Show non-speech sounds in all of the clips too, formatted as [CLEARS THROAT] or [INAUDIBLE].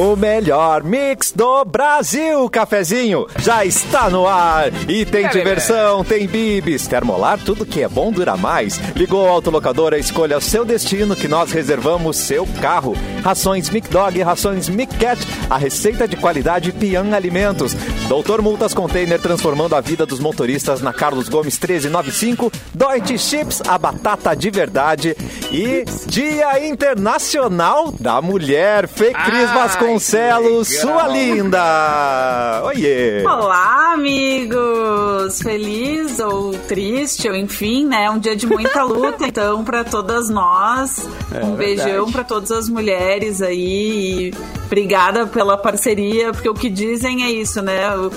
O melhor mix do Brasil, cafezinho, já está no ar. E tem diversão, tem bibis, termolar, tudo que é bom dura mais. Ligou a autolocadora, escolha o seu destino que nós reservamos seu carro. Rações Mic Dog, rações Mic Cat, a receita de qualidade Pian Alimentos. Doutor Multas Container transformando a vida dos motoristas na Carlos Gomes 1395. Deutsche Chips, a batata de verdade. E Dia Internacional da Mulher. Fê Cris Ai, Vasconcelos, legal. sua linda. Oiê. Olá, amigos! Feliz ou triste, ou enfim, né? Um dia de muita luta, [LAUGHS] então, para todas nós. um beijão verdade. para todas as mulheres aí. E obrigada pela parceria, porque o que dizem é isso, né? O-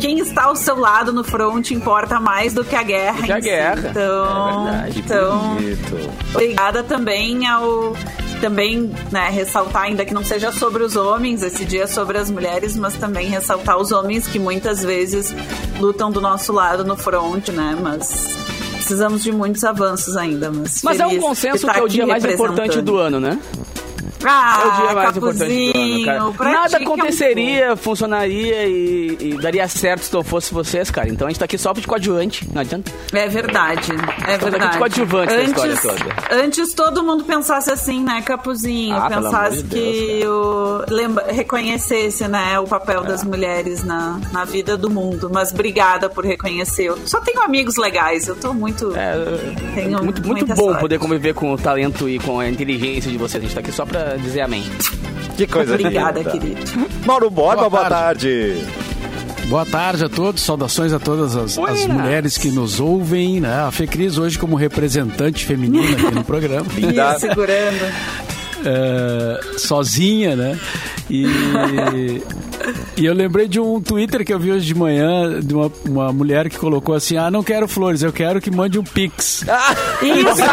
quem está ao seu lado no front importa mais do que a guerra. Que a si. guerra. Então, É verdade. então Bonito. Obrigada também ao também, né, ressaltar ainda que não seja sobre os homens, esse dia é sobre as mulheres, mas também ressaltar os homens que muitas vezes lutam do nosso lado no front, né? Mas precisamos de muitos avanços ainda, mas Mas é um consenso que é o dia mais importante do ano, né? Ah, É o dia mais importante do ano, cara. pra Nada é um aconteceria, funcionaria e, e daria certo se não fosse vocês, cara. Então a gente tá aqui só de coadjuvante, não adianta. É verdade, é Estamos aqui de verdade. coadjuvante antes, toda. antes todo mundo pensasse assim, né, Capuzinho? Ah, pensasse de que o, lembra, reconhecesse, né, o papel É. das mulheres na, na vida do mundo. Mas obrigada por reconhecer. Eu só tenho amigos legais, eu tô muito... É, muito, muito bom sorte. poder conviver com o talento e com a inteligência de vocês. A gente tá aqui só pra dizer amém. Que coisa Obrigada, linda. querido. Mauro Borba, boa, Boa tarde. Boa tarde a todos, saudações a todas as, as mulheres que nos ouvem, né? A Fecris hoje como representante feminina aqui no programa, [LAUGHS] Linda. Segurando. é, sozinha, né? E, [LAUGHS] e eu lembrei de um Twitter que eu vi hoje de manhã de uma, uma mulher que colocou assim: Ah, não quero flores, eu quero que mande um pix. Isso! [LAUGHS]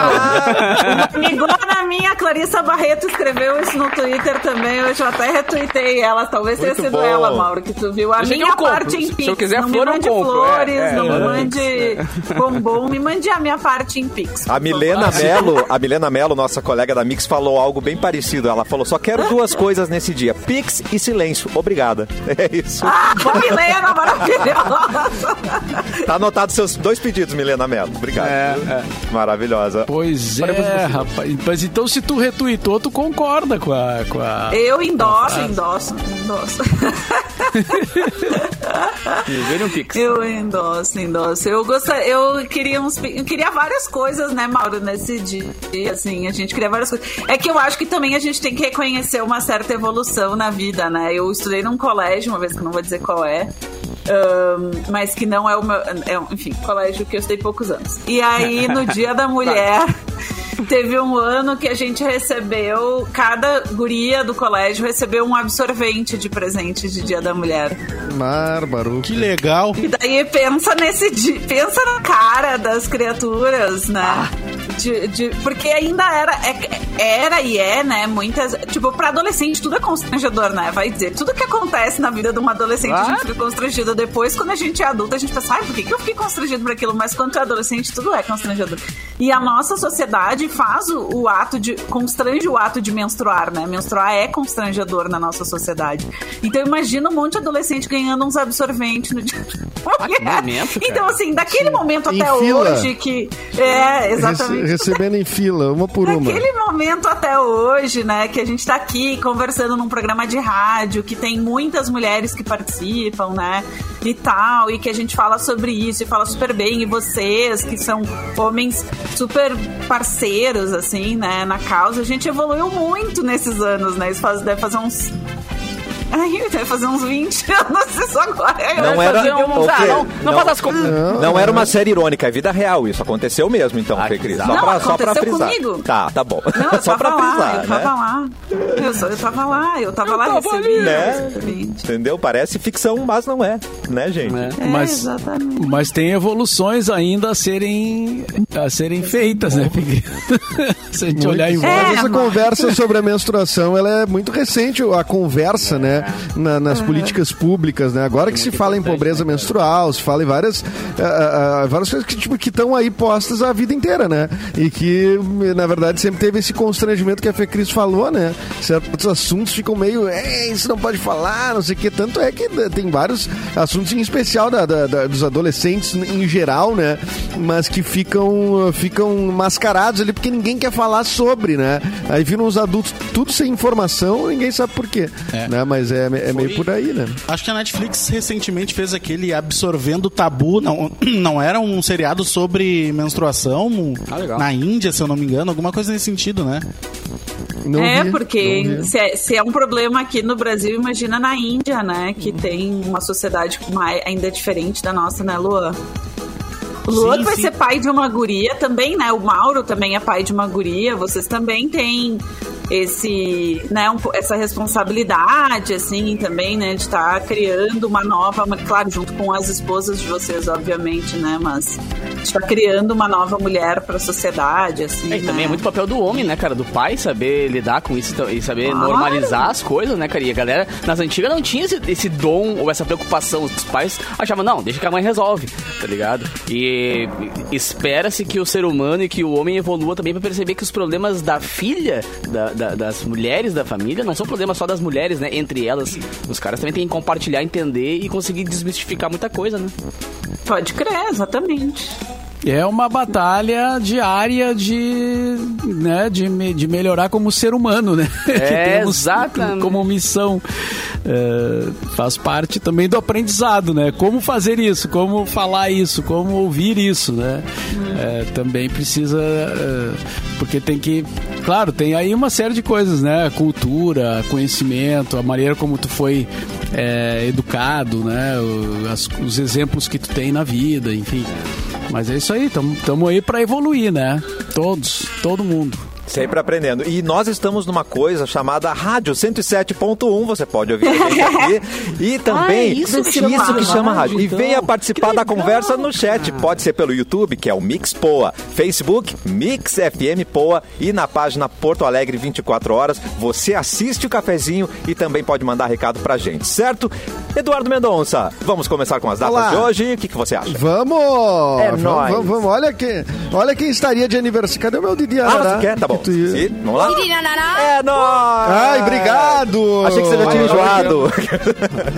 Uma amigona minha, Clarissa Barreto, escreveu isso no Twitter também. Hoje eu até retuitei ela. Talvez tenha Muito sido bom. ela, Mauro, que tu viu. A Deixa minha eu parte em Se Pix. eu quiser não flor, eu me mande compro. flores, É, é, não é. me mande bombom, me mande a minha parte em Pix. A Milena. Melo, a Milena Melo, nossa colega da Mix, falou algo bem parecido. Ela falou: só quero duas coisas nesse dia: Pix e silêncio. Obrigada. [LAUGHS] É isso. Ah, Milena, maravilhosa! [LAUGHS] Tá anotado seus dois pedidos, Milena Melo. Obrigado. É, é. Maravilhosa. Pois é, rapaz. Mas então se tu retweetou, tu concorda com a. Com a... Eu endosso, endosso, endosso. Me um pix. Eu endosso, endosso. Eu gostaria, eu queria uns, eu queria várias coisas, né, Mauro, nesse dia, assim, a gente queria várias coisas. É que eu acho que também a gente tem que reconhecer uma certa evolução na vida, né? Eu estudei num colégio, uma vez que eu não vou dizer qual é. Mas que não é o meu. É, enfim, colégio que eu estudei poucos anos. E aí, no [LAUGHS] Dia da Mulher, teve um ano que a gente recebeu, cada guria do colégio recebeu um absorvente de presente de Dia da Mulher. Bárbaro. Que legal. E daí pensa nesse dia, pensa na cara das criaturas, né? De, de- porque ainda era, é- era e é, né? Muitas. Tipo, pra adolescente tudo é constrangedor, né? Vai dizer. Tudo que acontece na vida de uma adolescente, a gente Claro. fica constrangido. Depois, quando a gente é adulta, a gente pensa, ai, por que, que eu fiquei constrangido por aquilo? Mas quando tu é adolescente, tudo é constrangedor. E a nossa sociedade faz o, o ato de. constrange o ato de menstruar, né? Menstruar é constrangedor na nossa sociedade. Então imagina um monte de adolescente ganhando uns absorventes no dia. que [LAUGHS] momento. Então, assim, daquele momento até fila. hoje que. É, exatamente. Rece- recebendo em fila, uma por uma. Daquele momento até hoje, né, que a gente tá aqui conversando num programa de rádio, que tem muitas mulheres que participam, né, e tal, e que a gente fala sobre isso e fala super bem, e vocês, que são homens super parceiros, assim, né, na causa, a gente evoluiu muito nesses anos, né, isso faz, deve fazer uns. Ai, deve fazer uns 20 [LAUGHS] anos isso agora. Não Vai era- fazer um- Ah, não, não, Não. faz as contas. Não era uma série irônica, é vida real. Isso aconteceu mesmo, então, Ah, Fê Cris. Só não, pra, só pra frisar. comigo. Tá, tá bom. Não, [LAUGHS] só pra lá, frisar, eu né? tava lá. Eu, só, eu tava lá, eu tava Eu lá tava recebi. ali. Né? Entendeu? Parece ficção, mas não é, né, gente? É. É, Mas, exatamente. mas tem evoluções ainda a serem, a serem feitas, né, Fecris? [LAUGHS] Se a gente olhar em volta. É, essa mas- conversa sobre a menstruação, ela é muito recente, a conversa, né? Né? Na- nas políticas públicas, né? Agora que se fala em pobreza menstrual, se fala em várias, ah, ah, várias coisas que tipo, que estão aí postas a vida inteira, né? E que, na verdade, sempre teve esse constrangimento que a Fê Cris falou, né? Certos assuntos ficam meio, é, isso não pode falar, não sei o quê. Tanto é que tem vários assuntos, em especial da- da- da- dos adolescentes em geral, né? Mas que ficam, ficam mascarados ali porque ninguém quer falar sobre, né? Aí viram os adultos tudo sem informação, ninguém sabe por quê. É. Né? Mas é, é meio Foi- por aí, né? Acho que a Netflix recentemente fez aquele Absorvendo o Tabu. Não, [CLEARS THROAT] não era um seriado sobre menstruação Ah, na Índia, se eu não me engano. Alguma coisa nesse sentido, né? Não é, vi, porque se é, se é um problema aqui no Brasil, imagina na Índia, né? Que tem uma sociedade mais, ainda diferente da nossa, né, Luan? O Luan vai sim. ser pai de uma guria também, né? O Mauro também é pai de uma guria. Vocês também têm esse, né, um essa responsabilidade, assim, também, né? De estar criando uma nova, claro, junto com as esposas de vocês, obviamente, né? Mas estar criando uma nova mulher para a sociedade, assim. É, e também né? é muito papel do homem, né, cara? Do pai saber lidar com isso e saber Claro. normalizar as coisas, né, cara? E a galera, nas antigas, não tinha esse, esse dom ou essa preocupação. Os pais achavam, não, deixa que a mãe resolve, tá ligado? E espera-se que o ser humano e que o homem evolua também pra perceber que os problemas da filha, da- da- das mulheres da família, não são problemas só das mulheres, né? Entre elas, os caras também têm que compartilhar, entender e conseguir desmistificar muita coisa, né? Pode crer, exatamente. É uma batalha diária de, né, de, me- de melhorar como ser humano, né? [LAUGHS] É, exatamente. como missão. É, faz parte também do aprendizado, né? Como fazer isso, como falar isso, como ouvir isso, né? É, também precisa. é, porque tem que. Claro, tem aí uma série de coisas, né? Cultura, conhecimento, a maneira como tu foi é, educado, né? As- os exemplos que tu tem na vida, enfim. Mas é isso aí, estamos aí para evoluir, né? Todos, todo mundo. Sempre aprendendo. E nós estamos numa coisa chamada Rádio 107.1. Você pode ouvir a gente aqui. [LAUGHS] E também, Ah, isso que chama isso que chama rádio, rádio. E então. venha participar Que da conversa no chat. Pode ser pelo YouTube, que é o Mix Poa. Facebook, Mix FM Poa. E na página Porto Alegre 24 horas. Você assiste o cafezinho e também pode mandar recado pra gente, certo? Eduardo Mendonça, vamos começar com as datas Olá. de hoje. O que, que você acha? Vamos! É vamos, nóis. vamos, vamos. Olha, quem, olha quem estaria de aniversário. Cadê o meu Didi Ah, Arará? você quer? Tá bom. Ia- Sim, vamos lá? É nóis! Ai, obrigado! Achei que você já tinha enjoado.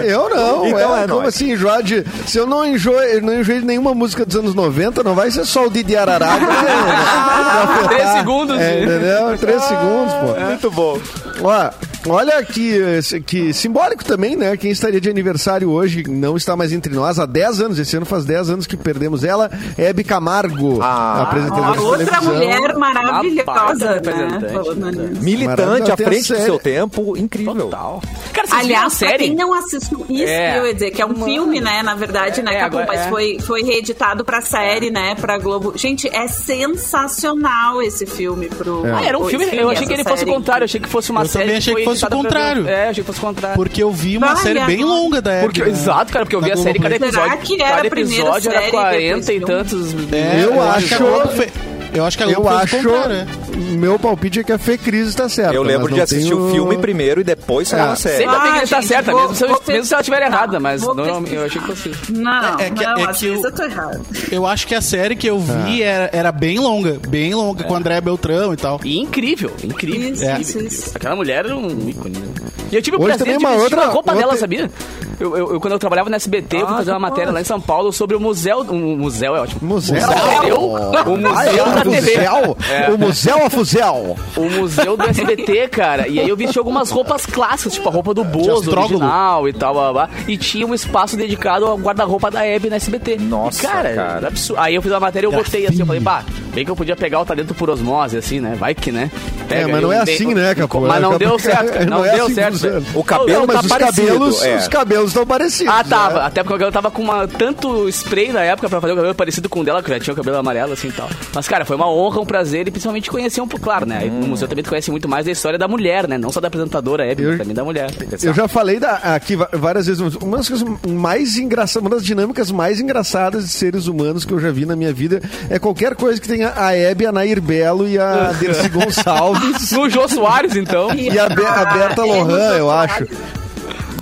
Eu não, Então é, é como assim, enjoar de... Se eu não enjoei, não enjoei de nenhuma música dos anos 90, não vai ser só o Didi Arará. [LAUGHS] Três segundos É, de- entendeu? Três segundos, pô. Muito bom. Ó, olha que, que simbólico também, né? Quem estaria de aniversário hoje não está mais entre nós há 10 anos. Esse ano faz 10 anos que perdemos ela. Hebe Camargo, Ah, apresentadora de Outra mulher maravilhosa, né? nisso. Militante à frente do seu tempo, incrível. Total. Cara, Aliás, pra série? quem não assistiu isso, É. que eu ia dizer, que é um Mano. filme, né? Na verdade, né, É, Capu? agora- Mas é. foi, foi reeditado pra série, né? Pra Globo. Gente, é sensacional esse filme pro. Ah, era um filme. Eu achei que ele fosse o contrário. Eu achei que fosse uma Eu série. também achei foi que fosse o editada pra- contrário. É, achei que fosse o contrário. Porque eu vi uma Vai, série bem agora. longa da Porque, Hebe, né? exato, cara, porque eu vi a série, cada Globoplay. Será episódio, que era cada a primeira episódio era série, 40 e tantos. É, Eu acho a Eu acho que a Globo Eu acho. contrário, né? Meu palpite é que a Fê Cris está certa. Eu lembro mas de não assistir tenho- o filme primeiro e depois saiu É. a série. Sempre tem que Ah, estar gente, certa, vou- mesmo, se, mesmo se ela estiver errada, mas normalmente eu achei que fosse. Não, É que- não, é que eu- eu tô errado. Eu acho que a série que eu vi era, era bem longa, bem longa, com o André Beltrão e tal. E incrível, incrível. Isso, É. isso, isso. Aquela mulher era um ícone. né? E eu tive o Hoje prazer também de uma outra- a roupa dela, sabia? Eu, eu- eu- quando eu trabalhava na SBT, eu fui Ah, fazer uma matéria lá em São Paulo sobre o museu. O museu é ótimo. Museu? Museu? O museu Ai, da o TV. museu? É. O museu a fuzel. O museu do SBT, cara. E aí eu vesti algumas roupas clássicas, tipo a roupa do Bozo original e tal, blá, blá, blá. E tinha um espaço dedicado ao guarda-roupa da Hebe na SBT. Nossa, E, cara, cara. era absurdo. Aí eu fiz uma matéria e eu botei assim, eu falei, bah, bem que eu podia pegar o talento por osmose, assim, né? Vai que, né? É, mas aí não é eu assim, dei- né, Capu? Mas não Capu- deu certo, cara. [LAUGHS] Não, não é deu assim certo. velho. O cabelo Não, Mas tá os parecido, cabelos, é. os cabelos estão parecidos. Ah, tava. né? Até porque o cabelo tava com uma, tanto spray na época pra fazer o cabelo parecido com o dela, que já tinha o cabelo amarelo assim e tal. Mas, cara, foi uma honra, um prazer e principalmente conhecer um pouco, claro, né? No museu também tu conhece muito mais da história da mulher, né? Não só da apresentadora Hebe, Eu- mas também da mulher. Eu já falei da- aqui várias vezes, uma das coisas mais engraçadas, uma das dinâmicas mais engraçadas de seres humanos que eu já vi na minha vida é qualquer coisa que tenha a Hebe, a Nair Belo e a [LAUGHS] Dercy Gonçalves [LAUGHS] No Jô Soares, então. e a, Be- a Berta Lohan, eu acho.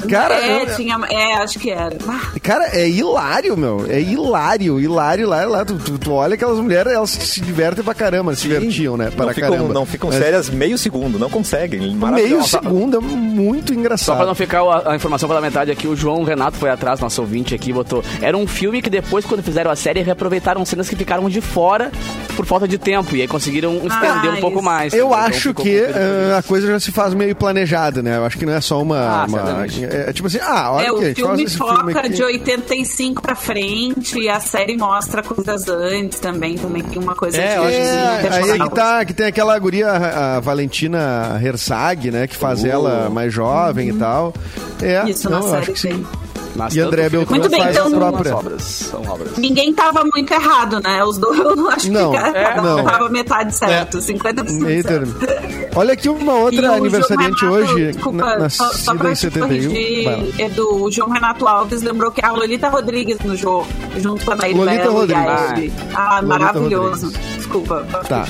Cara, é, eu- tinha, é, acho que era. Ah, Cara, é hilário, meu. É hilário, hilário lá, lá. Tu, tu- tu olha aquelas mulheres, elas se divertem pra caramba, se divertiam, né? Para Não ficam, caramba. não ficam Mas sérias meio segundo, não conseguem. Meio segundo é muito Só engraçado. pra não ficar a, a informação pela metade aqui, o João Renato foi atrás, nosso ouvinte aqui, botou. Era um filme que depois, quando fizeram a série, reaproveitaram cenas que ficaram de fora por falta de tempo. E aí conseguiram estender um isso. pouco mais. Eu Então acho que eh, a coisa já se faz meio planejada, né? Eu acho que não é só uma. Ah, uma-. É, é tipo assim, ah, olha É, o filme foca filme de 85 pra frente e a série mostra coisas antes também. Também tem uma coisa É, de sim, É, aí é temporal. que tá, que tem aquela guria, a a Valentina Herzag, né? Que faz ela mais jovem e tal. É, Isso não, na série acho que sim. tem. Mas E André Beltrão Muito bem, faz então- a São própria. obras. São obras. Ninguém tava muito errado, né? Os dois, [LAUGHS] eu acho Não, que cada não. um tava metade certo, 50% Meio certo. termo. Olha aqui uma outra aniversariante Renato, hoje, desculpa, na, só, só nascida pra em te 71. corrigir, Vai lá. Edu, o João Renato Alves lembrou que a Lolita Rodrigues no jogo, junto com a Nair Lolita Rodrigues. Hebe. Ah, Lolita maravilhoso. Desculpa. Tá,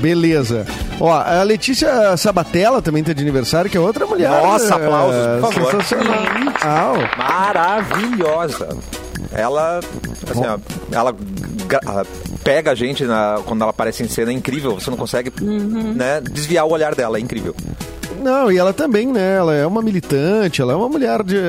beleza. Ó, a Letícia Sabatella também tá de aniversário, que é outra mulher. Nossa, eh, aplausos, por favor. Sensacional. Maravilhosa. Ela, assim, ó, ela pega a gente na- quando ela aparece em cena, é incrível. Você não consegue né, desviar o olhar dela, é incrível. Não, e ela também, né? Ela é uma militante, ela é uma mulher de. eh,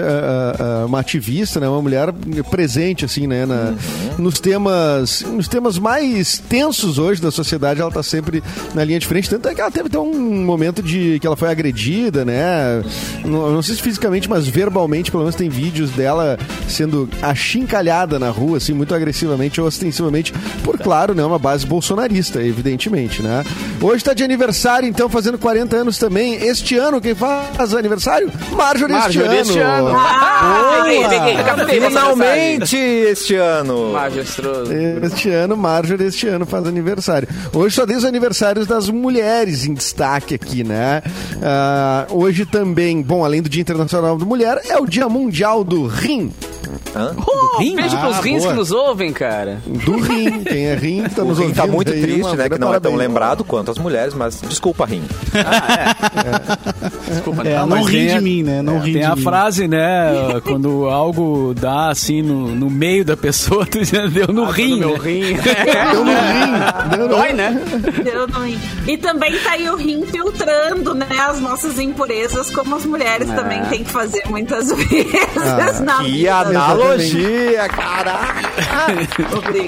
eh, uma ativista, né? Uma mulher presente, assim, né? na- Nos temas. Nos temas mais tensos hoje da sociedade, ela tá sempre na linha de frente. Tanto é que ela teve até um momento de que ela foi agredida, né? Não, não sei se fisicamente, mas verbalmente, pelo menos tem vídeos dela sendo achincalhada na rua, assim, muito agressivamente ou ostensivamente, por claro, né? Uma base bolsonarista, evidentemente, né? Hoje tá de aniversário, então, fazendo 40 anos também. Este ano, quem faz aniversário? Marjorie, Marjorie este este ano. Ah, Peguei, peguei. Finalmente este ano! Majestroso. Este ano, Marjorie, este ano faz aniversário. Hoje só tem os aniversários das mulheres em destaque aqui, né? Ah, hoje também, bom, além do Dia Internacional da Mulher, é o Dia Mundial do Rim. Hã? Oh, rim? beijo pros Ah, rins boa. que nos ouvem, cara. Do rim. Quem é rim tá [LAUGHS] O nos Rim ouvindo. tá muito aí, triste, né? Que não é tão parabéns. lembrado quanto as mulheres, mas desculpa, Rim. Desculpa, É, não. não mas ri de a- mim, né? Não ri Tem de a mim. frase, né? Quando algo dá assim no, no meio da pessoa, [LAUGHS] tu já deu no rim. meu né? rim. [LAUGHS] Deu no rim. Deu no Dói, né? Deu no rim. E também tá aí o rim filtrando, né, as nossas impurezas, como as mulheres também têm que fazer muitas vezes Ah, na Que vida. Analogia, caraca!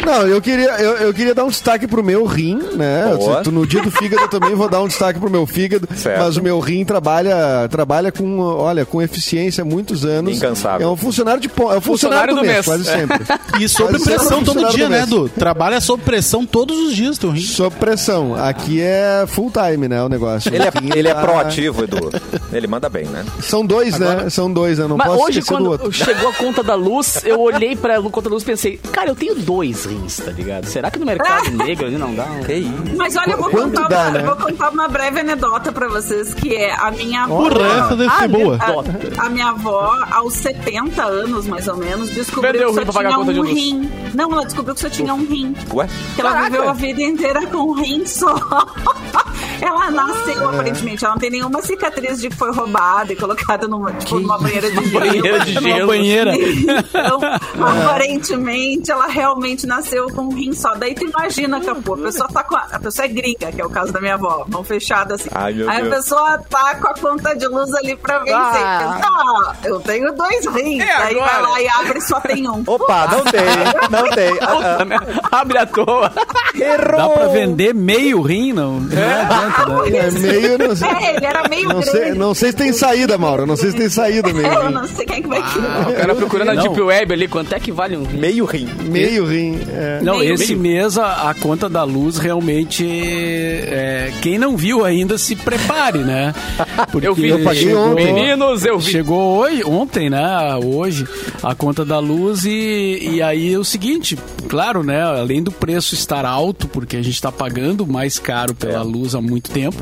Não, eu queria, eu, eu queria dar um destaque pro meu rim, né? Boa. No dia do fígado eu também vou dar um destaque pro meu fígado. Certo. Mas o meu rim trabalha, trabalha com, olha, com eficiência há muitos anos. Incansável. É um funcionário de po- é um funcionário, Funcionário do do mês, mês. quase É. sempre. E sob Quase pressão todo funcionário dia, do né. Edu? Trabalha sob pressão todos os dias, teu rim. Sob pressão. Aqui é full time, né, o negócio. Ele é, ele é tá- proativo, Edu. Ele manda bem, né? São dois, né? São dois, né? Não Mas posso hoje, quando outro. chegou a conta da luz, eu olhei pra conta da luz e pensei, cara, eu tenho dois rins, tá ligado? Será que no mercado [LAUGHS] negro ali não dá? um- Que isso? Mas olha, eu vou contar, dá, uma, né? eu vou contar uma breve anedota pra vocês, que é a minha avó... Porra, essa deve ser a, boa. A, a minha avó, aos 70 anos, mais ou menos, descobriu Vendeu o que só tinha um luz. rim. Não, ela descobriu que só tinha um rim. Ué? Que ela Caraca. viveu a vida inteira com um rim só. [LAUGHS] ela nasceu, Ah. aparentemente. Ela não tem nenhuma cicatriz de que foi roubada e colocada numa, tipo, numa banheira de gelo. Banheira de gelo. banheira. Então, aparentemente, ela realmente nasceu com um rim só. Daí tu imagina, Capô, a pessoa tá com a, a pessoa é gringa, que é o caso da minha avó, mão fechada assim. Ai, meu Aí Deus. a pessoa tá com a conta de luz ali pra vencer. Ah. Pensa, "Ah, eu tenho dois rins. É Aí vai lá e abre e só tem um. Opa, não tem, não tem. Ah, merda, Abre à toa. errou! Dá pra vender meio rim, não? Não né? É meio, não sei. É, ele era meio Não sei, não sei se tem saída, Mauro. Não sei se tem saída meio. [LAUGHS] Eu não sei quem é que vai O querer. cara procurando na Não. Deep Web ali, quanto é que vale um rim? Meio rim. Meio rim. É. Não, Meio- esse mês a, a conta da luz realmente. é, quem não viu ainda se prepare, né? [LAUGHS] Porque Eu vi. Eu paguei chegou- ontem. Meninos, eu vi. Chegou hoje, ontem, né? Hoje, a conta da luz e, e aí é o seguinte, claro, né? Além do preço estar alto, porque a gente está pagando mais caro pela luz há muito tempo,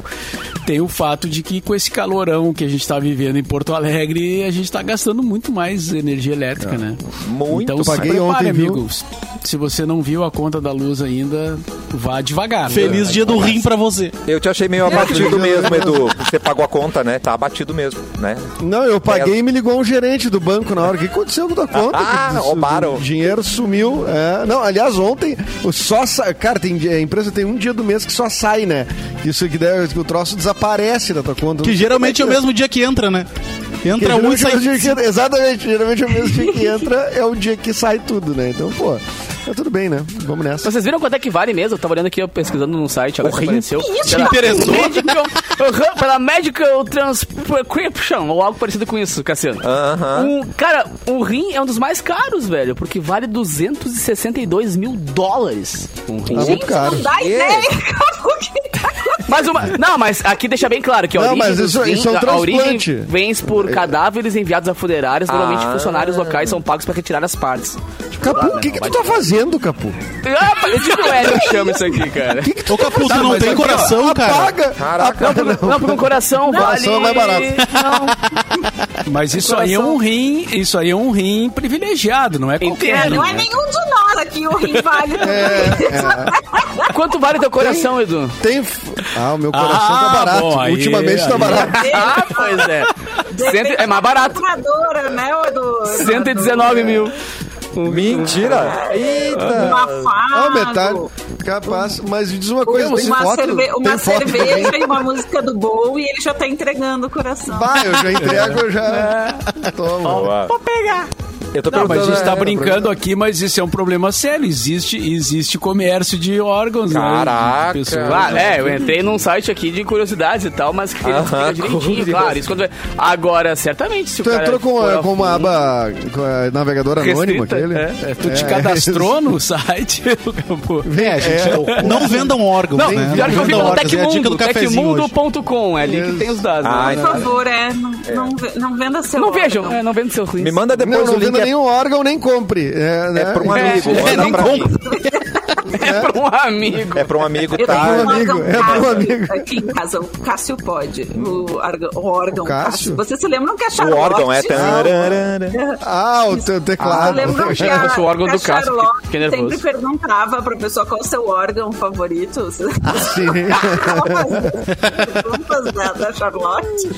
tem o fato de que com esse calorão que a gente está vivendo em Porto Alegre, a gente está gastando muito mais energia elétrica, né? Muito Então se prepare, ontem, viu? amigos. se você não viu a conta da luz ainda, vá devagar. Feliz dia do rim pra você. Eu te achei meio abatido mesmo, Edu. Você pagou a conta, né? Tá abatido mesmo, né? Não, eu paguei e me ligou um gerente do banco na hora. O que aconteceu com a tua conta? Ah, roubaram. O dinheiro sumiu. É, não, aliás, ontem, o só sa- Cara, tem, a empresa tem um dia do mês que só sai, né? Isso que, deve, que o troço desaparece da tua conta. Que geralmente é o mesmo dia que entra, né? Entra um e é sai. que- [LAUGHS] Exatamente, geralmente é o mesmo dia que entra, é o dia que sai tudo, né? Então, pô, tá tudo bem, né? Vamos nessa. Vocês viram quanto é que vale mesmo? Eu tava olhando aqui, eu pesquisando no site, agora que apareceu. Te interessou? Medical, Aham, pela Medical Transcription, ou algo parecido com isso, Cassiano. Aham. Um, cara, o rim é um dos mais caros, velho, porque vale 262 mil dólares. Um rim. Tá muito caro. Não dá ideia tá. Mas uma, não, mas aqui deixa bem claro que a Não, origem, mas isso- rins- isso é um a origem vem por cadáveres enviados a funerárias. Normalmente Ah. funcionários locais são pagos para retirar as partes. Capu, o que, que tu tá fazendo, Capu? Ah, é, eu chamo isso aqui, cara. Ô, Capu, tu não tem coração, cara. Apaga! Caraca. Apaga, não. Não, porque um coração vale... Coração é mais barato. Não. Mas isso aí é um rim, isso aí é um rim privilegiado, não é qualquer É, rim, não é né? nenhum de nós aqui, o rim vale tudo isso. Quanto vale teu coração, Edu? Tem. Ah, o meu coração Ah, tá barato. bom, aí- Ultimamente tá aí- barato. Ah, pois é. Cento- é mais barato. Né, do... 119 mil. Mentira! Eita! Afado. Ah, metade. Capaz. Mas diz uma coisa, tem uma foto. cerve- uma tem foto cerveja também. e uma música do Bowie e ele já tá entregando o coração. Bah, eu já entrego, eu já. Toma. Boa. Eu tô Não, mas a gente tá é, brincando aqui, mas isso é um problema sério. Existe, existe comércio de órgãos, Caraca. né? pessoas. Ah, é, eu entrei num site aqui de curiosidades e tal, mas que ele Aham, explica direitinho, claro. Isso quando... Agora, certamente, se Tu o cara entrou com, a- a com uma aba com a navegador anônimo Restrita, aquele? é. É, tu te cadastrou no [LAUGHS] site? [LAUGHS] Pô, É, gente, não vendam órgãos, Não, né? pior que eu vi no. É a Tecmundo, tecmundo.com, é ali que tem os dados. Ah, né? Por favor, é, não, não, ve- não venda seu Não vejam, é, não vendo seus rins. Me manda depois o link. Venda É, nenhum órgão, nem compre. É, né? é pra um amigo. É, nem pra mim. É pra um amigo. É pra um amigo, Eu tenho tá? um um amigo, órgão é pra um Cássio amigo. aqui em casa, o Cássio pode. O, órgão- o órgão O Cássio? Cássio. Você se lembra que a O Charlotte... órgão é. tararara. Ah, o teu Eu teclado. lembro que a, fosse o órgão que do Cássio, Charlotte fiquei nervoso. sempre perguntava pra pessoa qual o seu órgão favorito. Sim. [LAUGHS] Perguntas da, da Charlotte.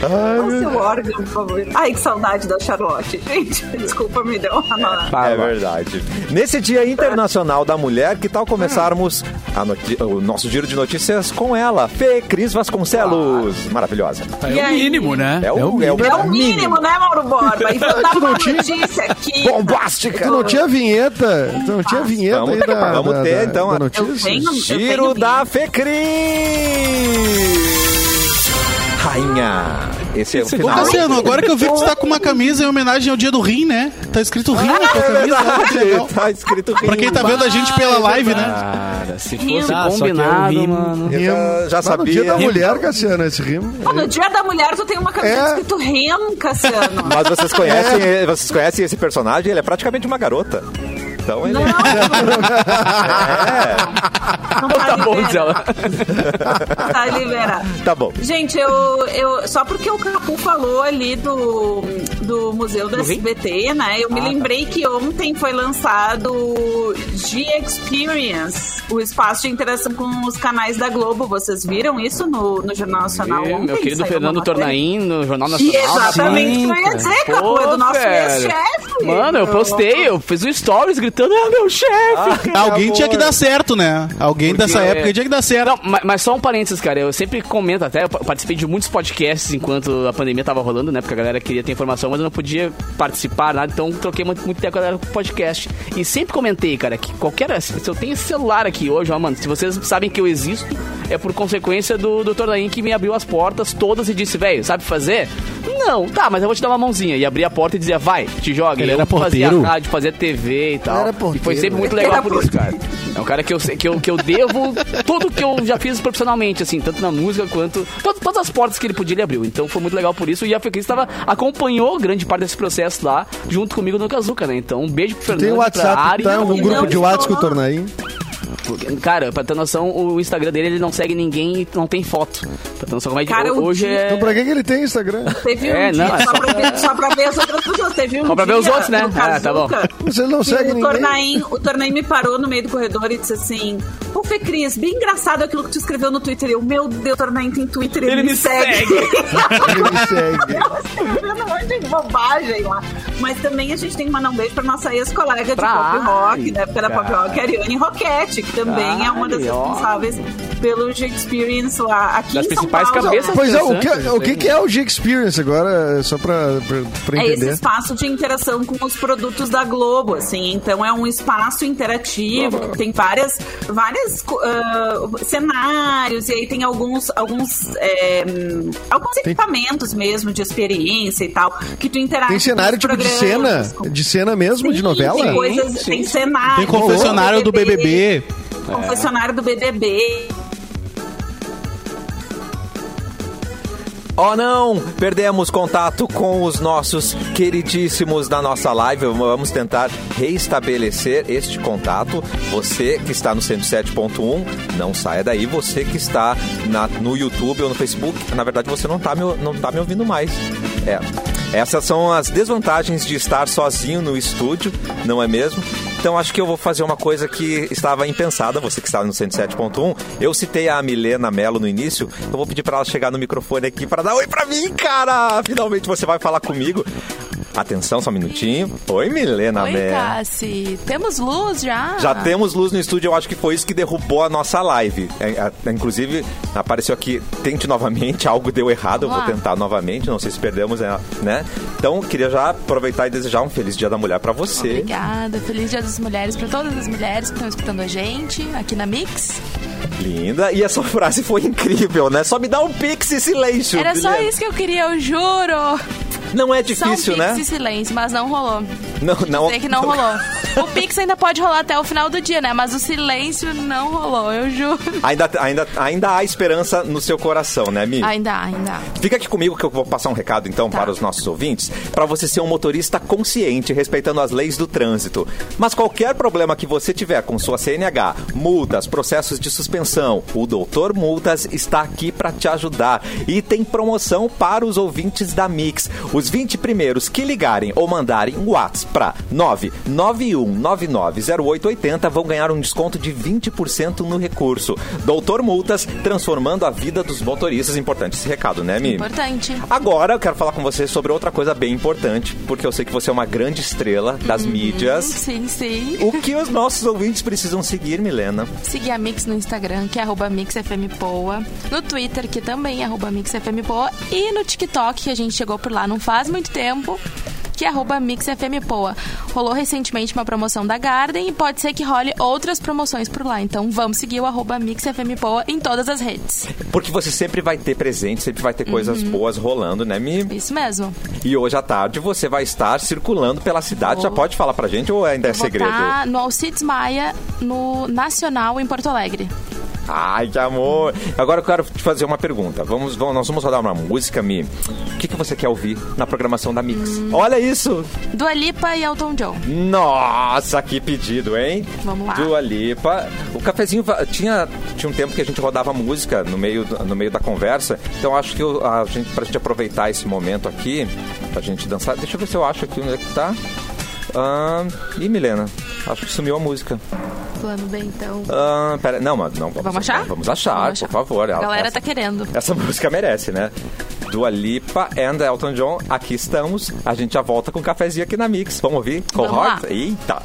qual o seu órgão favorito? Ai, que saudade da Charlotte. Gente, [LAUGHS] desculpa, me deu uma... Tá, É vai. verdade. Nesse Dia Internacional da Mulher, que tal começarmos o nosso giro de notícias com ela, Fê Cris Vasconcelos. Maravilhosa. É E o mínimo, né? É o- é o- É o mínimo, né, Mauro Borba? E [LAUGHS] Tu não uma notícia aqui. Bombástica! Tu não tinha vinheta? Tu não tinha vinheta Vamos aí ter, da, vamos da- ter, da- então, da a- notícia? Eu tenho, eu Giro tenho da. Fê Cris. Rainha. Esse é o Ô, final. Cassiano, agora que eu vi que tu tá com uma camisa em homenagem ao dia do rim, né? Tá escrito rim na tua É camisa. que legal. verdade, tá escrito Pra quem tá vendo a gente pela live, né? Cara, se Rim. fosse Ah, é o combinado, rim. mano. Eu já, Mas no dia sabia. da mulher, Cassiano, esse rimo. Pô, no dia da mulher, tu tem uma camiseta É. escrito REM, Cassiano. Mas vocês [LAUGHS] conhecem, vocês conhecem esse personagem? Ele é praticamente uma garota. Então ele. Não, não, [LAUGHS] não Tá bom, diz ela. Tá liberado. Tá bom. Gente, eu, eu só porque o Capu falou ali do, do Museu do SBT, né? Eu me lembrei que ontem foi lançado o G Experience, o espaço de interação com os canais da Globo. Vocês viram isso no, no Jornal Nacional E ontem? Meu querido Fernando. Tornaim no Jornal Nacional. exatamente Sim, o que eu ia dizer. Capu, é do nosso ex-chefe. Mano, eu postei, eu fiz um stories gritando, é meu chefe! Alguém tinha que dar certo, né? Alguém Porque- dessa época tinha que dar certo. Não, mas, mas só um parênteses, cara. Eu sempre comento até, eu participei de muitos podcasts enquanto a pandemia tava rolando, né? Porque a galera queria ter informação, mas eu não podia participar, nada. Então troquei muito, muito tempo com a galera com podcast. E sempre comentei, cara, que qualquer. Se eu tenho esse celular aqui hoje, ó, mano, se vocês sabem que eu existo, é por consequência do Dr. Daim que me abriu as portas todas e disse, velho, sabe fazer? Não, tá, mas eu vou te dar uma mãozinha. E abrir a porta e dizia, vai, te joga. Ele E eu era fazia porteiro? rádio, fazia TV e tal. Era e porteiro. foi sempre muito Ele legal era por isso, cara. É um cara que eu, sei- que eu, que eu devo tudo que eu já fiz profissionalmente, assim, tanto na música quanto. todo- todas as portas que ele podia, ele abriu. Então foi muito legal por isso. E a Fecris estava acompanhou grande parte desse processo lá, junto comigo no Kazuca, né? Então um beijo pro Fernando. Tem o pra WhatsApp, Ari, tá? Um e grupo de WhatsApp com o. Porque, cara, pra ter noção, o Instagram dele ele não segue ninguém e não tem foto. Pra ter noção como é que Cara, hoje dia- é. Então pra que, que ele tem Instagram? Teve um É, dia não, é só, só pra ver, só pra ver as outras pessoas. Teve um Só pra ver os outros, né? Ah, tá bom. Você não segue o ninguém. Tornaim, o Tornaim me parou no meio do corredor e disse assim: Pô, Fê Cris, bem engraçado aquilo que tu escreveu no Twitter. Eu, meu Deus, o Tornaim tem Twitter, ele, Ele me me segue. [LAUGHS] Ele me segue. escrevendo um monte de bobagem lá. Mas também a gente tem que mandar um beijo pra nossa ex-colega de Pra pop rock, da época da pop rock, a Ariane Roquette, que também é uma das responsáveis pelo G-Experience lá aqui Das em São principais Paulo. cabeças Pois é, o que, Interessantes, o que, que é o G-Experience agora? Só pra, pra, pra É esse entender. espaço de interação com os produtos da Globo, assim. Então é um espaço interativo que tem várias, várias ah, cenários e aí tem alguns, alguns, é, alguns equipamentos mesmo de experiência e tal que tu interage. Tem cenário com tipo de cena? com- De cena mesmo, de Sim, novela? Tem, coisas, Sim, tem sim. cenário. Tem confessionário do BBB. Confessionário do BBB. Oh não, perdemos contato com os nossos queridíssimos da nossa live. Vamos tentar reestabelecer este contato. Você que está no 107.1, não saia daí. Você que está na- no YouTube ou no Facebook, na verdade você não está me, não tá me ouvindo mais. É. Essas são as desvantagens de estar sozinho no estúdio, não é mesmo? Então acho que eu vou fazer uma coisa que estava impensada, você que está no 107.1. Eu citei a Milena Mello no início, eu vou pedir para ela chegar no microfone aqui para dar oi para mim, cara! Finalmente você vai falar comigo. Atenção, só um minutinho. Oi, Milena Oi. Cassi. Temos luz já? Já temos luz no estúdio, eu acho que foi isso que derrubou a nossa live. É, é, inclusive, apareceu aqui, tente novamente, [LAUGHS] algo deu errado, eu vou Vamos lá. tentar novamente, não sei se perdemos, é, né? Então, queria já aproveitar e desejar um feliz Dia da Mulher pra você. Obrigada. Feliz Dia das Mulheres para todas as mulheres que estão escutando a gente aqui na Mix. Linda. E essa frase foi incrível, né? Só me dá um pix e silêncio. Era só isso que eu queria, eu juro. Não é difícil, Pix né? e silêncio, mas não rolou. Não, não. Sei que não rolou. [LAUGHS] O Pix ainda pode rolar até o final do dia, né? Mas o silêncio não rolou, eu juro. Ainda, ainda, ainda há esperança no seu coração, né, Mi? Ainda, ainda. Fica aqui comigo que eu vou passar um recado então Tá. para os nossos ouvintes, para você ser um motorista consciente, respeitando as leis do trânsito. Mas qualquer problema que você tiver com sua CNH, multas, processos de suspensão, o Doutor Multas está aqui para te ajudar. E tem promoção para os ouvintes da Mix. Os 20 primeiros que ligarem ou mandarem um WhatsApp para 991990880 vão ganhar um desconto de 20% no recurso. Doutor Multas, transformando a vida dos motoristas. Importante esse recado, né, Mi? Importante. Agora eu quero falar com você sobre outra coisa bem importante, porque eu sei que você é uma grande estrela das mídias. Sim, sim. O que os nossos ouvintes precisam seguir, Milena? Seguir a Mix no Instagram, que é arroba MixFMPoa. No Twitter, que também é arroba MixFMPoa. E no TikTok, que a gente chegou por lá não faz muito tempo, que é arroba MixFMPoa. Rolou recentemente uma promoção da Garden e pode ser que role outras promoções por lá. Então vamos seguir o arroba MixFMPoa em todas as redes. Porque você sempre vai ter presente, sempre vai ter coisas boas rolando, né, Mi? Isso mesmo. E hoje à tarde você vai estar circulando pela cidade. Já pode falar pra gente ou ainda é segredo? no Alcides Maia, no Nacional, em Porto Alegre. Ai, que amor! Agora eu quero te fazer uma pergunta. Vamos, vamos, nós vamos rodar uma música, Mi. O que, que você quer ouvir na programação da Mix? Hum. Olha isso! Dua Lipa e Elton John. Nossa, que pedido, hein? Vamos lá. Dua Lipa. O cafezinho tinha, tinha um tempo que a gente rodava música no meio, no meio da conversa. Então acho que a gente, pra gente aproveitar esse momento aqui, pra gente dançar. Deixa eu ver se eu acho aqui onde é que tá. Ah, ih, Milena, acho que sumiu a música. Plano bem, então. Ah, pera, não, mas não. Vamos achar? Vamos achar, Vamos achar. por favor. A galera essa, tá querendo. essa [LAUGHS] música merece, né? Dua Lipa and Elton John, aqui estamos. A gente já volta com o cafezinho aqui na Mix. Vamos ouvir? Vamos Cohort? lá. Eita!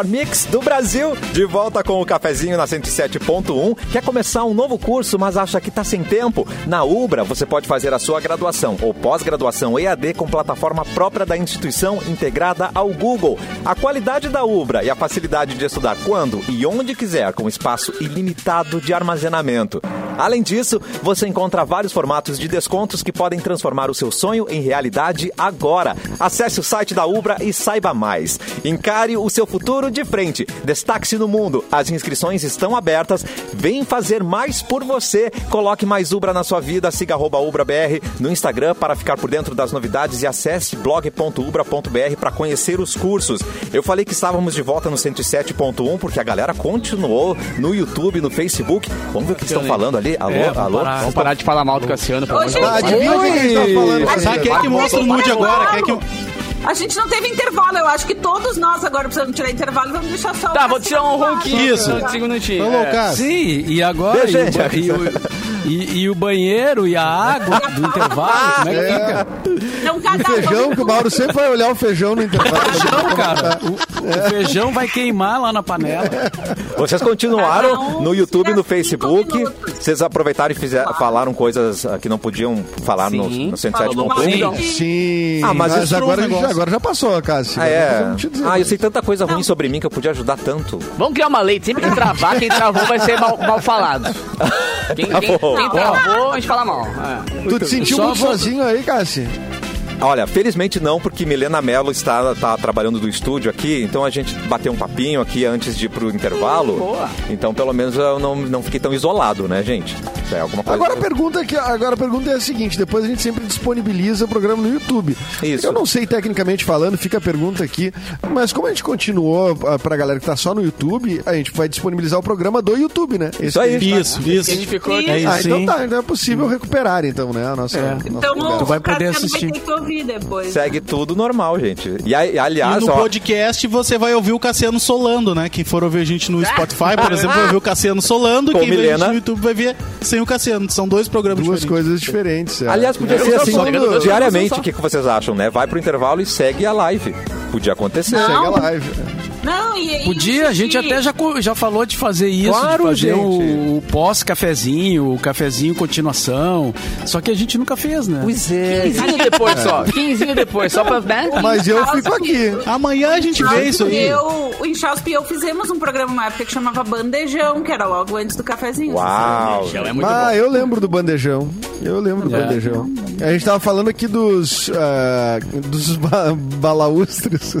Melhor mix do Brasil, de volta com o cafezinho na 107.1. Quer começar um novo curso, mas acha que tá sem tempo? Na Ubra, você pode fazer a sua graduação ou pós-graduação EAD com plataforma própria da instituição integrada ao Google. A qualidade da Ubra e a facilidade de estudar quando e onde quiser, com espaço ilimitado de armazenamento. Além disso, você encontra vários formatos de descontos que podem transformar o seu sonho em realidade agora. Acesse o site da Ubra e saiba mais. Encare o seu futuro de frente. Destaque-se no mundo. As inscrições estão abertas. Vem fazer mais por você. Coloque mais Ubra na sua vida. Siga UbraBR no Instagram para ficar por dentro das novidades e acesse blog.ubra.br para conhecer os cursos. Eu falei que estávamos de volta no 107.1 porque a galera continuou no YouTube, no Facebook. Vamos ver o que estão falando ali. Alô, É, vamos alô? parar. Vamos parar de falar mal do Cassiano, Ô, gente. Ah, adivinha o que a gente tá falando? Sabe quem é que mostra o nude agora? Quem é que... A gente não teve intervalo, eu acho que todos nós agora precisamos tirar intervalo e vamos deixar só o Tá, vou tirar um ronquinho. Isso. Cinco minutinhos. Falou, É. cara. Sim, e agora? Deixa, e, gente. e, o, e- e o banheiro e a água do intervalo? Como é que fica? Então, cada O feijão, que o Mauro sempre vai olhar o feijão no intervalo. Não, cara. O, o feijão vai queimar lá na panela. Vocês continuaram um no YouTube, no Facebook. Vocês aproveitaram e fizeram, falaram coisas ah, que não podiam falar no, Sim. no Falou 107.1. mal. Sim, Ah, mas mas, isso agora, é um já, agora já passou, Cássio. Ah, é? dizer. Ah, eu sei tanta coisa ruim sobre mim que eu podia ajudar tanto. Vamos criar uma lei. Sempre que travar, quem travou vai ser mal, mal falado. [LAUGHS] Quem, quem- bom. quem travou, a gente fala mal. É. Tu te sentiu muito sozinho aí, Cássio? Olha, felizmente não, porque Milena Mello está, tá trabalhando do estúdio aqui, então a gente bateu um papinho aqui antes de ir pro intervalo. Boa. Então, pelo menos eu não, não fiquei tão isolado, né, gente? Isso é alguma coisa. Agora a pergunta que agora a pergunta é a seguinte: depois a gente sempre disponibiliza o programa no YouTube. Isso. Eu não sei tecnicamente falando, fica a pergunta aqui, mas como a gente continuou ah, pra galera que tá só no YouTube, a gente vai disponibilizar o programa do YouTube, né? Esse Isso aí. a gente Isso, A isso. gente ficou Sim. É isso. Ah, então tá, então é possível recuperar, então, né? A nossa. É. nosso Então. Tu vai poder assistir. vai ouvir depois. Segue tudo normal, gente. E aliás, e no ó, podcast você vai ouvir o Cassiano solando, né? Quem for ouvir a gente no Spotify, por exemplo, vai ouvir o Cassiano solando. Com Quem vê a gente Milena. no YouTube vai ver sem o Cassiano. São dois programas Duas diferentes. coisas diferentes. é. Aliás, podia Eu ser só assim diariamente. O que, que vocês acham, né? Vai pro intervalo e segue a live. Podia acontecer. Segue Não. a live. Não, e, e Podia, a gente até já, já falou de fazer isso, Claro, de fazer gente. o, o pós-cafezinho, o cafezinho continuação. Só que a gente nunca fez, né? Pois é. 15 depois só. [LAUGHS] 15 depois, só pra. Né? Mas eu fico aqui. Amanhã a gente vê isso aí. Eu, o Inchausp e eu fizemos um programa uma época que chamava Bandejão, que era logo antes do cafezinho. Uau. Já é muito ah, bom. eu lembro do bandejão. Eu lembro do É. bandejão. A gente tava falando aqui dos ah, dos ba balaústres. [LAUGHS]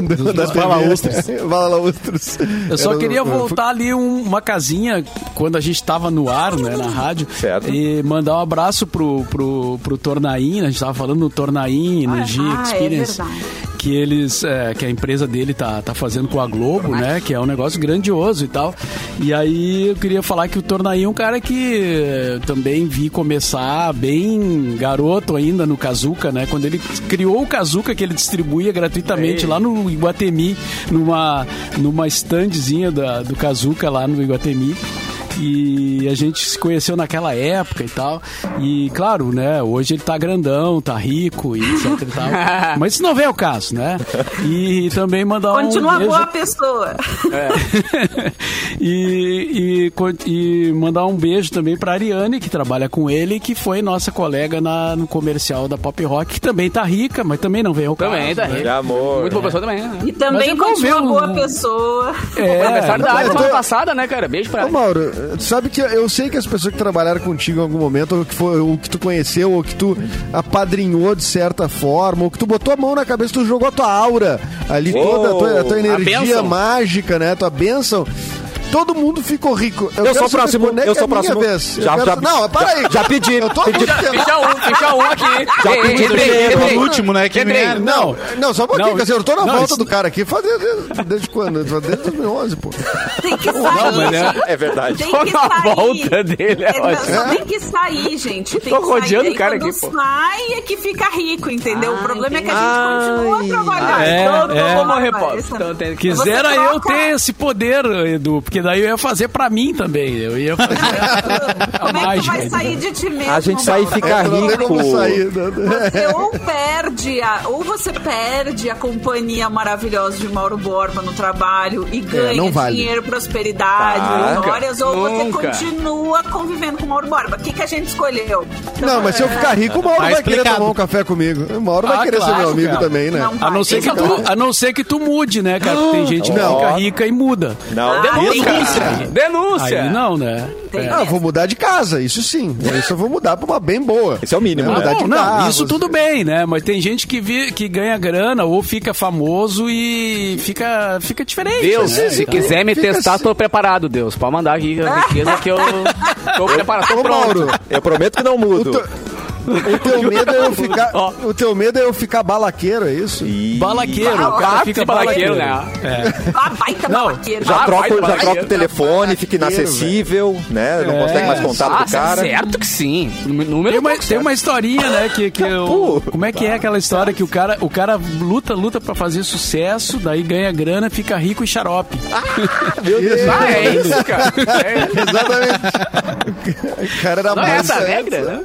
Do, da TV. [LAUGHS] balaústres. balaústres. Eu só Era- queria voltar ali um- uma casinha quando a gente tava no ar, né, na rádio. Certo. E mandar um abraço pro, pro, pro Tornaim, né, a gente tava falando no Tornaim, no G ah, é Experience. verdade. Que eles, é, que a empresa dele tá, tá fazendo com a Globo, né? Que é um negócio grandioso e tal. E aí eu queria falar que o Tornaí é um cara que eh, também vi começar bem garoto ainda no Kazuca, né? Quando ele criou o Kazuca que ele distribuía gratuitamente lá no Iguatemi, numa, numa standzinha da, do Kazuca lá no Iguatemi. E a gente se conheceu naquela época e tal. E, claro, né, hoje ele tá grandão, tá rico e etc e tal. [LAUGHS] Mas isso não vem ao caso, né? E também mandar um Continua beijo... boa pessoa. [LAUGHS] e, e, con- e mandar um beijo também pra Ariane, que trabalha com ele, que foi nossa colega na- no comercial da Pop Rock, que também tá rica, mas também não veio ao caso. Também, tá né? De amor. Muito boa pessoa também, né? E também é continua um- boa pessoa. É, Aniversário da eu semana passada, né, cara? Beijo pra Ô. Mauro, tu sabe que eu sei que as pessoas que trabalharam contigo em algum momento, ou que, foi, ou que tu conheceu, ou que tu apadrinhou de certa forma, ou que tu botou a mão na cabeça, tu jogou a tua aura ali, Uou, toda a tua, a tua a energia bênção. mágica, né? Tua bênção. Todo mundo ficou rico. Eu quero sou próximo, é eu que sou o é minha próximo. vez. Eu Já- quero- já- Não, para aí. Já pedi. Eu tô pedi- Ficha um, ficha um aqui. Já Ei, pedi ei, primeiro. entrei. último, né? Que Entrei. merda. Não, não, só um pouquinho, Não, quer dizer, eu tô na não, volta isso- do cara aqui faz desde, desde quando? Desde 2011, pô. Tem que sair. mas é- É verdade. Tem que na sair. volta dele, é É, ótimo. Só tem que sair, gente. Tem Tô que sair. rodeando o cara aqui, pô. sai é que fica rico, entendeu? o problema é que a gente continua trabalhando. É, Então, é. não Então tem que- Quisera Você eu ter esse poder, Edu, porque daí eu ia fazer pra mim também. Eu ia fazer a [LAUGHS] Como é que vai sair de ti mesmo? A gente sai e fica Não tem como rico. sair. né? Você ou perde a, ou você perde a companhia maravilhosa de Mauro Borba no trabalho e ganha não vale. dinheiro, prosperidade, Nunca, vitórias, ou você nunca. continua convivendo com Mauro Borba. O que, que a gente escolheu? Então, Não, mas se eu ficar rico, o Mauro Tá vai querer explicado. tomar um café comigo. O Mauro vai Ah, querer ser claro, meu amigo cara. também, né? Não A não, ser que é tu, a não ser que tu mude, né, cara? Tem gente que Não. fica rica e muda. Não, Denúncia. Denúncia. Aí não, né? Tem- Ah, vou mudar de casa, isso sim. Isso eu vou mudar pra uma bem boa. Esse é o mínimo, Né? Mudar Não, de não, carro, isso tudo bem, né? Mas tem gente que, vi, que ganha grana ou fica famoso e fica, fica diferente. Deus, né? se Então, quiser me fica testar, assim. tô preparado, Deus. Pode mandar aqui a riqueza que eu [LAUGHS] tô preparado. Tô pronto. Mauro, Eu prometo que não mudo. O teu [LAUGHS] medo é eu ficar. O teu medo é eu ficar balaqueiro, é isso? E- Balaqueiro, o cara fica balaqueiro, balaqueiro. né? É. Ah, baita Não, balaqueiro. Já Ah, troca, vai, já troca o telefone, fica inacessível, né? Não É. consegue mais contato Ah, do cara. certo que sim. Número Tem uma, pouco tem uma historinha, né, que, que [LAUGHS] eu, como é que é aquela história que o cara, o cara luta, luta pra fazer sucesso, daí ganha grana, fica rico e xarope. Meu Deus. Ah, é isso, [LAUGHS] cara. É. Exatamente. O cara era Não é mais. essa a regra, né?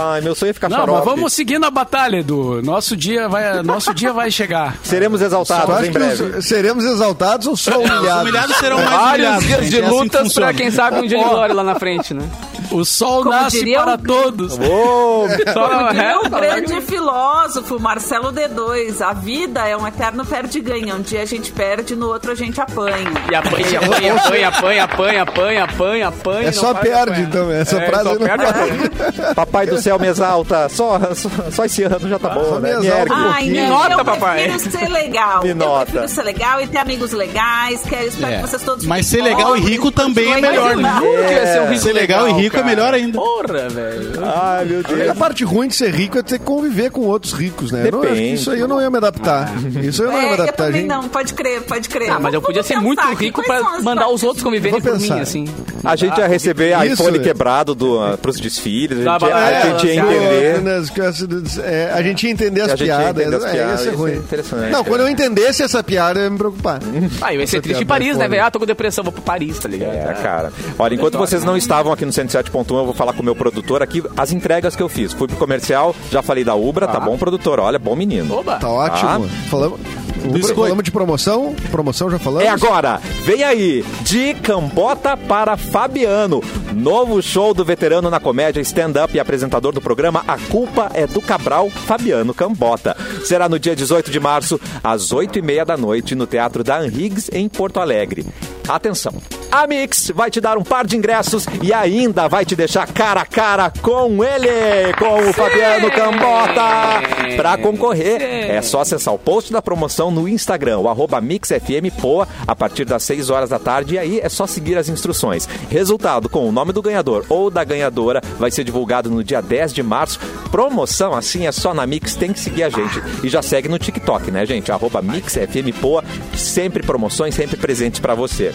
Ai, meu sonho é ficar Não, xarope. mas vamos seguindo a batalha, Edu. Nosso dia vai, nosso dia vai chegar. [LAUGHS] Seremos exaltados em breve. os- seremos exaltados ou só Os humilhados? humilhados serão mais Vários humilhados. dias gente, de é assim lutas funciona. pra quem sabe um dia de glória lá na frente, né? O sol Como nasce diria para o- todos. Ô, Só E é, o grande filósofo Marcelo D2, a vida é um eterno perde-ganha. Um dia a gente perde, no outro a gente apanha. E apanha, apanha, apanha, apanha, apanha, apanha, apanha, apanha. É só perde, então. Essa É, frase só aí não perde, apanha. papai do céu me exalta. Só, só, só esse ano já tá bom, só né? me Me exalta ergue um Ai, não, nota, eu papai. prefiro ser legal. Me eu nota. prefiro ser legal e ter amigos legais. Quero, espero É. que vocês todos Mas ser legal e rico também é melhor, né? Nunca ia ser rico Ser legal e rico é melhor ainda. Porra, velho. Ai, meu A Deus. parte ruim de ser rico é ter que conviver com outros ricos, né? Eu não- Depende. isso aí eu não ia me adaptar. Isso eu não ia me É, eu adaptar, também gente. não, pode crer, pode crer. Ah, mas eu podia ser muito rico pra mandar os outros conviverem por mim, assim. A gente ia receber Isso, iPhone é. quebrado do, uh, pros desfiles. A gente, ia- pra- a é, gente ia entender. É, a gente ia entender as A gente ia piadas. entender as é, piadas, isso é isso é ruim. interessante, não, quando eu entendesse essa piada, eu ia me preocupar. Ah, eu ia ser Essa triste em Paris, é né, velho? Ah, tô com depressão, vou pro Paris, tá ligado? É, cara. Olha, enquanto vocês não estavam aqui no 107.1, eu vou falar com o meu produtor aqui as entregas que eu fiz. Fui pro comercial, já falei da Ubra, tá bom, produtor? Olha, bom menino. Oba! Tá ótimo. Falamos, Biscoito. falamos de promoção? Promoção já falamos? É agora, vem aí, de Cambota para Fabiano. Novo show do veterano na comédia, stand-up e apresentador do programa A Culpa é do Cabral, Fabiano Cambota. Será no dia 18 de março, às 8 e meia da noite, no Teatro da Anrigs, em Porto Alegre. Atenção, a Mix vai te dar um par de ingressos e ainda vai te deixar cara a cara com ele, com o Fabiano Cambota. Para concorrer, é só acessar o post da promoção no Instagram, o arroba MixFMPoa, a partir das 6 horas da tarde. E aí é só seguir as instruções. Resultado com o nome do ganhador ou da ganhadora vai ser divulgado no dia 10 de março. Promoção assim é só na Mix, tem que seguir a gente. E já segue no TikTok, né, gente? Arroba MixFMPoa, sempre promoções, sempre presentes para você.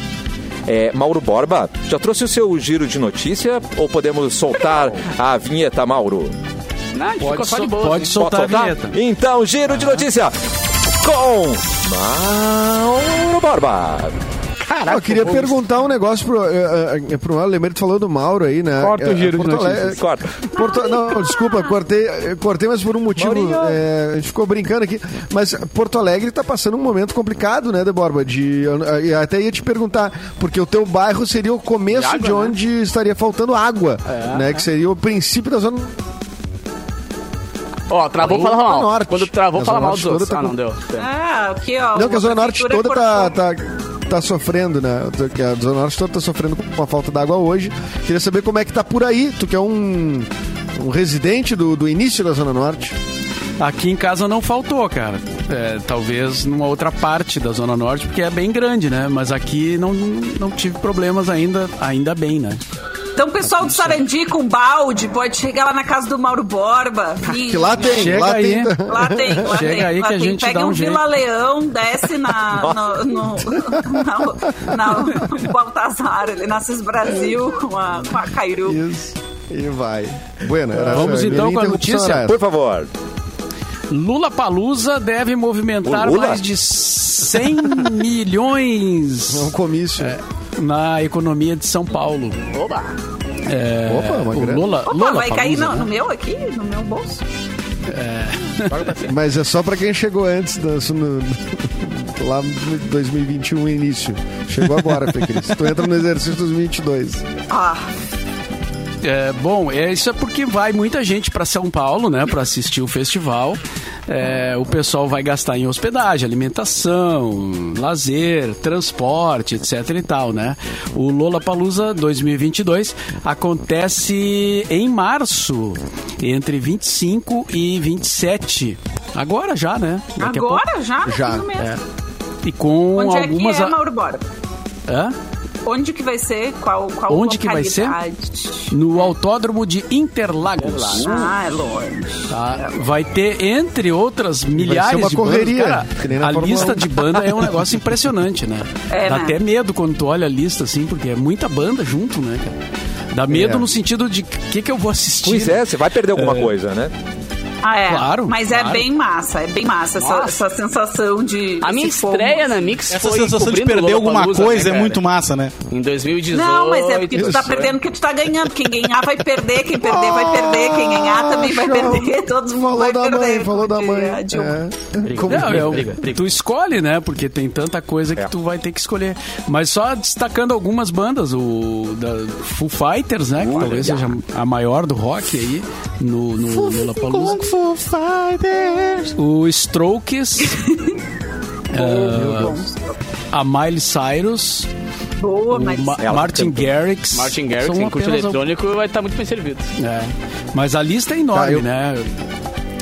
É, Mauro Borba, já trouxe o seu giro de notícia ou podemos soltar a vinheta, Mauro? Não, a gente ficou Pode, só de sol- boa. pode soltar Pode a vinheta. Então, giro de notícia com Mauro Borba. Eu queria perguntar um negócio pro, eh, eh, pro Mauro. Lembrei que tu falou do Mauro aí, né? Corta o Eh, giro de Porto notícias. Alegre- Corta. Porto- não, desculpa, cortei, cortei, mas por um motivo. Eh, a gente ficou brincando aqui. Mas Porto Alegre tá passando um momento complicado, né, Deborba? De, eu, até ia te perguntar, porque o teu bairro seria o começo De água, de né? onde estaria faltando água, né? Que seria o princípio da zona. Ó, travou Ou fala pra mal. norte. Quando travou, fala mal dos outros. toda Ah, tá não deu. Ah, aqui, ó. Não, que a Zona Norte toda tá, tá, tá sofrendo, né? A Zona Norte toda tá sofrendo com a falta d'água hoje. Queria saber como é que tá por aí. Tu que é um, um residente do, do início da Zona Norte. Aqui em casa não faltou, cara. É, talvez numa outra parte da Zona Norte, porque é bem grande, né? Mas aqui não, não tive problemas ainda, ainda bem, né? Então, o pessoal do Sarandi com balde pode chegar lá na casa do Mauro Borba. E- Que lá tem, Chega lá aí. tem. Lá tem, lá Chega tem. aí lá que a tem. gente Pega dá um um. Vila Leão, desce na, no, no, [LAUGHS] na, na, no Baltazar, ali, Nasces Brasil, com a, com a Cairu. Isso. E vai. Bueno, era Vamos essa- então com a notícia. Por favor. Lula Palusa deve movimentar mais de 100 milhões É um comício. Na economia de São Paulo. Oba. É, Opa, uma. Lula, Opa, Lula vai cair no, né? no meu aqui, no meu bolso. Mas é só pra quem chegou antes, da- no- [LAUGHS] no- lá em 2021, início. Chegou agora, Fê Cris. Tu entra no exercício 2022. Ah, É, bom, é, isso é porque vai muita gente para São Paulo, né, para assistir o festival. É, o pessoal vai gastar em hospedagem, alimentação, lazer, transporte, etc e tal, né? O Lola Palusa 2022 acontece em março, entre 25 e 27. Agora já, né? Daqui agora já? Já. É. E com Onde algumas. é que é, Mauro Borba? Hã? Onde que vai ser? Qual, qual Onde que vai ser? localidade? No Autódromo de Interlagos. Ah, é longe. Tá? Vai ter, entre outras milhares uma de correria, bandas. Cara, a Fórmula lista 1. de banda é um negócio impressionante, né? É, Dá né? até medo quando tu olha a lista, assim, porque é muita banda junto, né, cara? Dá medo É. no sentido de o que, que eu vou assistir. Pois é, você vai perder alguma coisa, né? Ah, é. Claro, Mas é claro. bem massa, é bem massa essa, essa sensação de. A minha estreia na Mix Essa foi sensação de perder alguma Lollapalooza, coisa né, é muito massa, né? Em 2018. Não, mas é porque tu tá perdendo que tu tá ganhando. Quem ganhar vai perder, quem perder vai perder, quem ganhar também vai perder, todo mundo Falou vai da perder. mãe, falou da porque mãe. a Dilma- É. Como- Não, é o- briga, briga. Tu escolhe, né? Porque tem tanta coisa que É. tu vai ter que escolher. Mas só destacando algumas bandas, o da Foo Fighters, né? Que talvez seja a maior do rock aí no, no Lollapalooza. O Strokes, [LAUGHS] a Miley Cyrus, Boa, o mas. Ma- Ela Martin cantou. Garrix. Martin Garrix, curte apenas eletrônico, vai estar muito bem servido. É. Mas a lista é enorme, Tá, eu- né?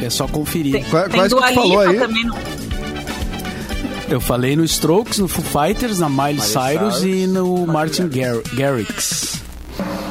É só conferir. Tem, quais que tu falou aí? também. no- Eu falei no Strokes, no Foo Fighters, na Miley Cyrus, Cyrus. e no Martin Gar Garrix.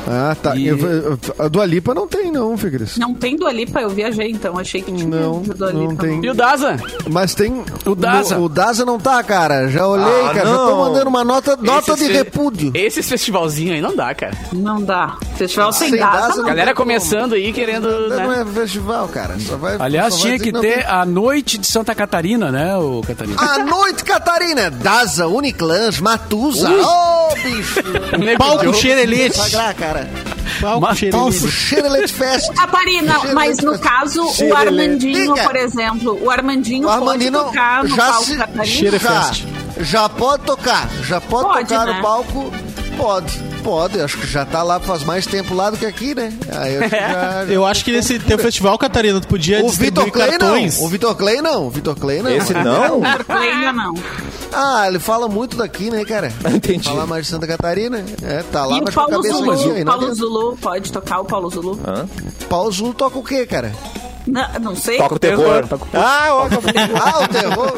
Ah, tá. E- Eu- a Dua Lipa não tem, não, Fê Cris. Não tem Dua Lipa, eu viajei, então achei que tinha Não, Dua não Lipa. tem. E o Daza? Mas tem. O Daza. O, o Daza não tá, cara. Já olhei, Ah, cara. Já tô não. mandando uma nota, nota de fe- repúdio. Esses festivalzinhos aí não dá, cara. Não dá. Festival sem Sem data. Daza não não Galera tem como. começando aí querendo. Não Né? é festival, cara. Só vai, Aliás, só tinha que não ter tem- a noite de Santa Catarina, né, o Catarina? A noite, Catarina. Daza, Uniclans, Matusa. Ô, bicho. [LAUGHS] Nego Palco Joe. Sagrar, cara. Palco Xerelete Fest. Catarina, mas no caso, o. Armandinho, por exemplo, o Armandinho, O Armandinho pode tocar no já palco se- Catarina? Cheira- já, já pode tocar. Já pode, Pode, tocar né? no palco. Pode, pode. Acho que já tá lá faz mais tempo lá do que aqui, né? Aí eu acho que [LAUGHS] já- Eu acho que nesse teu festival, Catarina, tu podia O distribuir Vitor Clay cartões. não. O Vitor Clay não. O Vitor Clay não. Esse não? [LAUGHS] Ainda não. Ah, ele fala muito daqui, né, cara? [LAUGHS] Entendi. Fala mais de Santa Catarina. É, tá lá, E o mas com a Paulo cabeça Zulu, aí, não Paulo. Zulu, pode tocar o Paulo Zulu? Hã? Paulo Zulu toca o quê, cara? Não, não sei. Toca o terror. Ah, ó, Ah, o terror.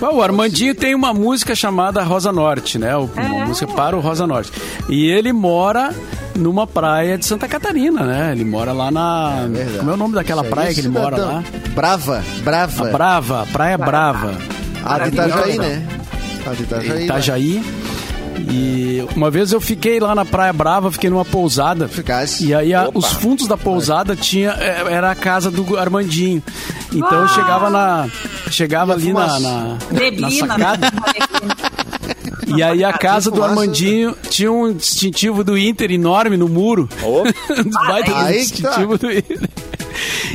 Bom, o Armandinho tem uma música chamada Rosa Norte, né? O- Uma música para o Rosa Norte. E ele mora numa praia de Santa Catarina, né? Ele mora lá na. verdade. como é o nome daquela Isso praia é que ele mora lá? Brava, brava. A Brava, Praia Brava. A de Itajaí, né? A de Itajaí. né? Itajaí. E uma vez eu fiquei lá na Praia Brava, fiquei numa pousada. Ficasse. E aí a- os fundos da pousada tinha é, era a casa do Armandinho. Então eu chegava na chegava ali na, na, na Bebina, sacada né? E aí a casa do. Armandinho tinha um distintivo do Inter enorme no muro. [LAUGHS] Um baita tá. distintivo do Inter.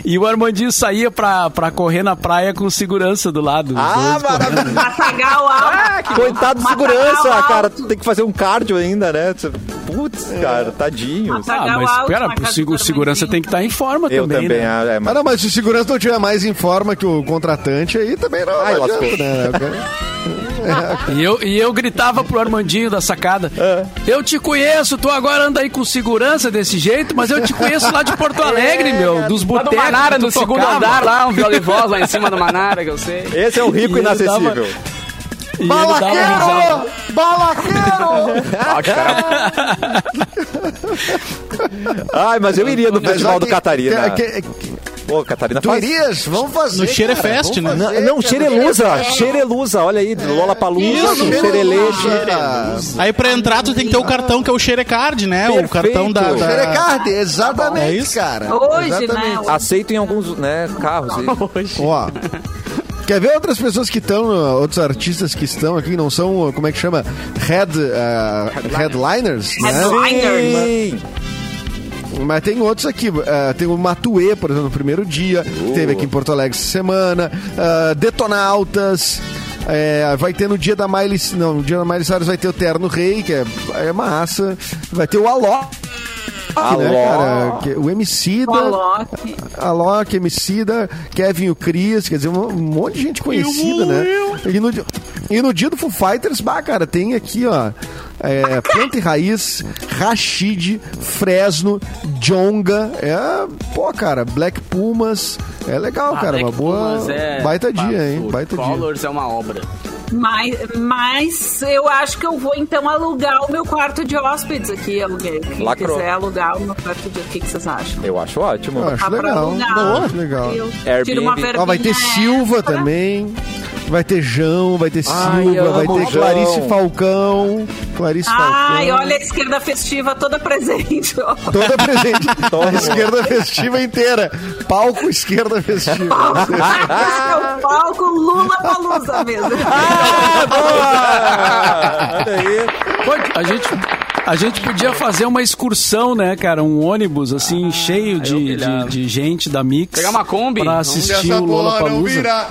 E o Armandinho saía pra, pra correr na praia com segurança do lado. Ah, maravilha. Matagal alto. Coitado do Matagal segurança, cara. Tem que fazer um cardio ainda, né? Putz, cara, tadinho. Matagal Ah, mas casa segu- do segurança tem que estar em forma Eu também, também, né? ah, é, Ah, mas... não, mas se o segurança não tiver mais em forma que o contratante, aí também não, Ai, não adianta, né? [LAUGHS] E eu, e eu gritava pro Armandinho da sacada: É. Eu te conheço, tu agora anda aí com segurança desse jeito, mas eu te conheço lá de Porto [LAUGHS] Alegre, meu, dos Lá do botecos. Manara, segundo tocava." andar lá, um [LAUGHS] viola e voz lá em cima do Manara, que eu sei. Esse é o rico E inacessível. E risada. Balaqueiro! [LAUGHS] Ah, cara Ai, mas eu iria no Festival do Catarina. que- que- Pô, Catarina Tu faz... irias? Vamos fazer. No Cheire cara, Fest, né? fazer, Não. Xerelusa, Xerelusa, olha aí, Lola Palusa, Xereleche. Aí pra entrar tu tem que ter o cartão que é o Xerecard, né? O Perfeito. cartão da... da... Xerecard, exatamente, É isso? cara. Hoje, exatamente. né? Aceito em alguns né, carros. aí. Ó. Quer ver outras pessoas que estão, uh, outros artistas que estão aqui, não são, uh, como é que chama? Head, uh, headliners, né? Headliners. Mas tem outros aqui. uh, tem o Matuê, por exemplo, no primeiro dia. que Teve aqui em Porto Alegre essa semana. Uh, Detonautas. É, vai ter no dia da Miley... Não, no dia da Miley Cyrus vai ter o Terno Rei, que é, é massa. Vai ter o Alok, né, Alok. cara? Que- o MC O da... Alok. Alok, Emicida, Kevin o Cris, quer dizer, um, monte de gente conhecida, né? E no, e no dia do Foo Fighters, bah, cara, tem aqui, ó, é, Planta e Raiz, Rashid, Fresno, Jonga, é, pô, cara, Black Pumas, é legal, cara, uma Black boa, Pumas é baita dia, hein, baita dia. Colors é uma obra. Mas, mas eu acho que eu vou então alugar o meu quarto de hóspedes aqui, aluguei. Quem Lacrou. quiser alugar o meu quarto de... O que, que vocês acham? Eu acho ótimo. Eu acho legal, alugar. Boa, acho legal. Eu Airbnb. tiro uma Ó, vai ter Silva também. Vai ter João, vai ter Ai, Silva, vai ter. Clarice Falcão. Clarice Ai, Falcão. olha a esquerda festiva toda presente. Toda presente. [LAUGHS] Toma. A esquerda festiva inteira. Palco esquerda festiva. Esse é o palco Lula Palusa mesmo. [LAUGHS] Olha aí. A gente, a gente podia fazer uma excursão, né, cara? Um ônibus, assim, cheio de, pilhava. de, de gente da Mix. Pegar uma Kombi, Pra assistir o Lola Palusa.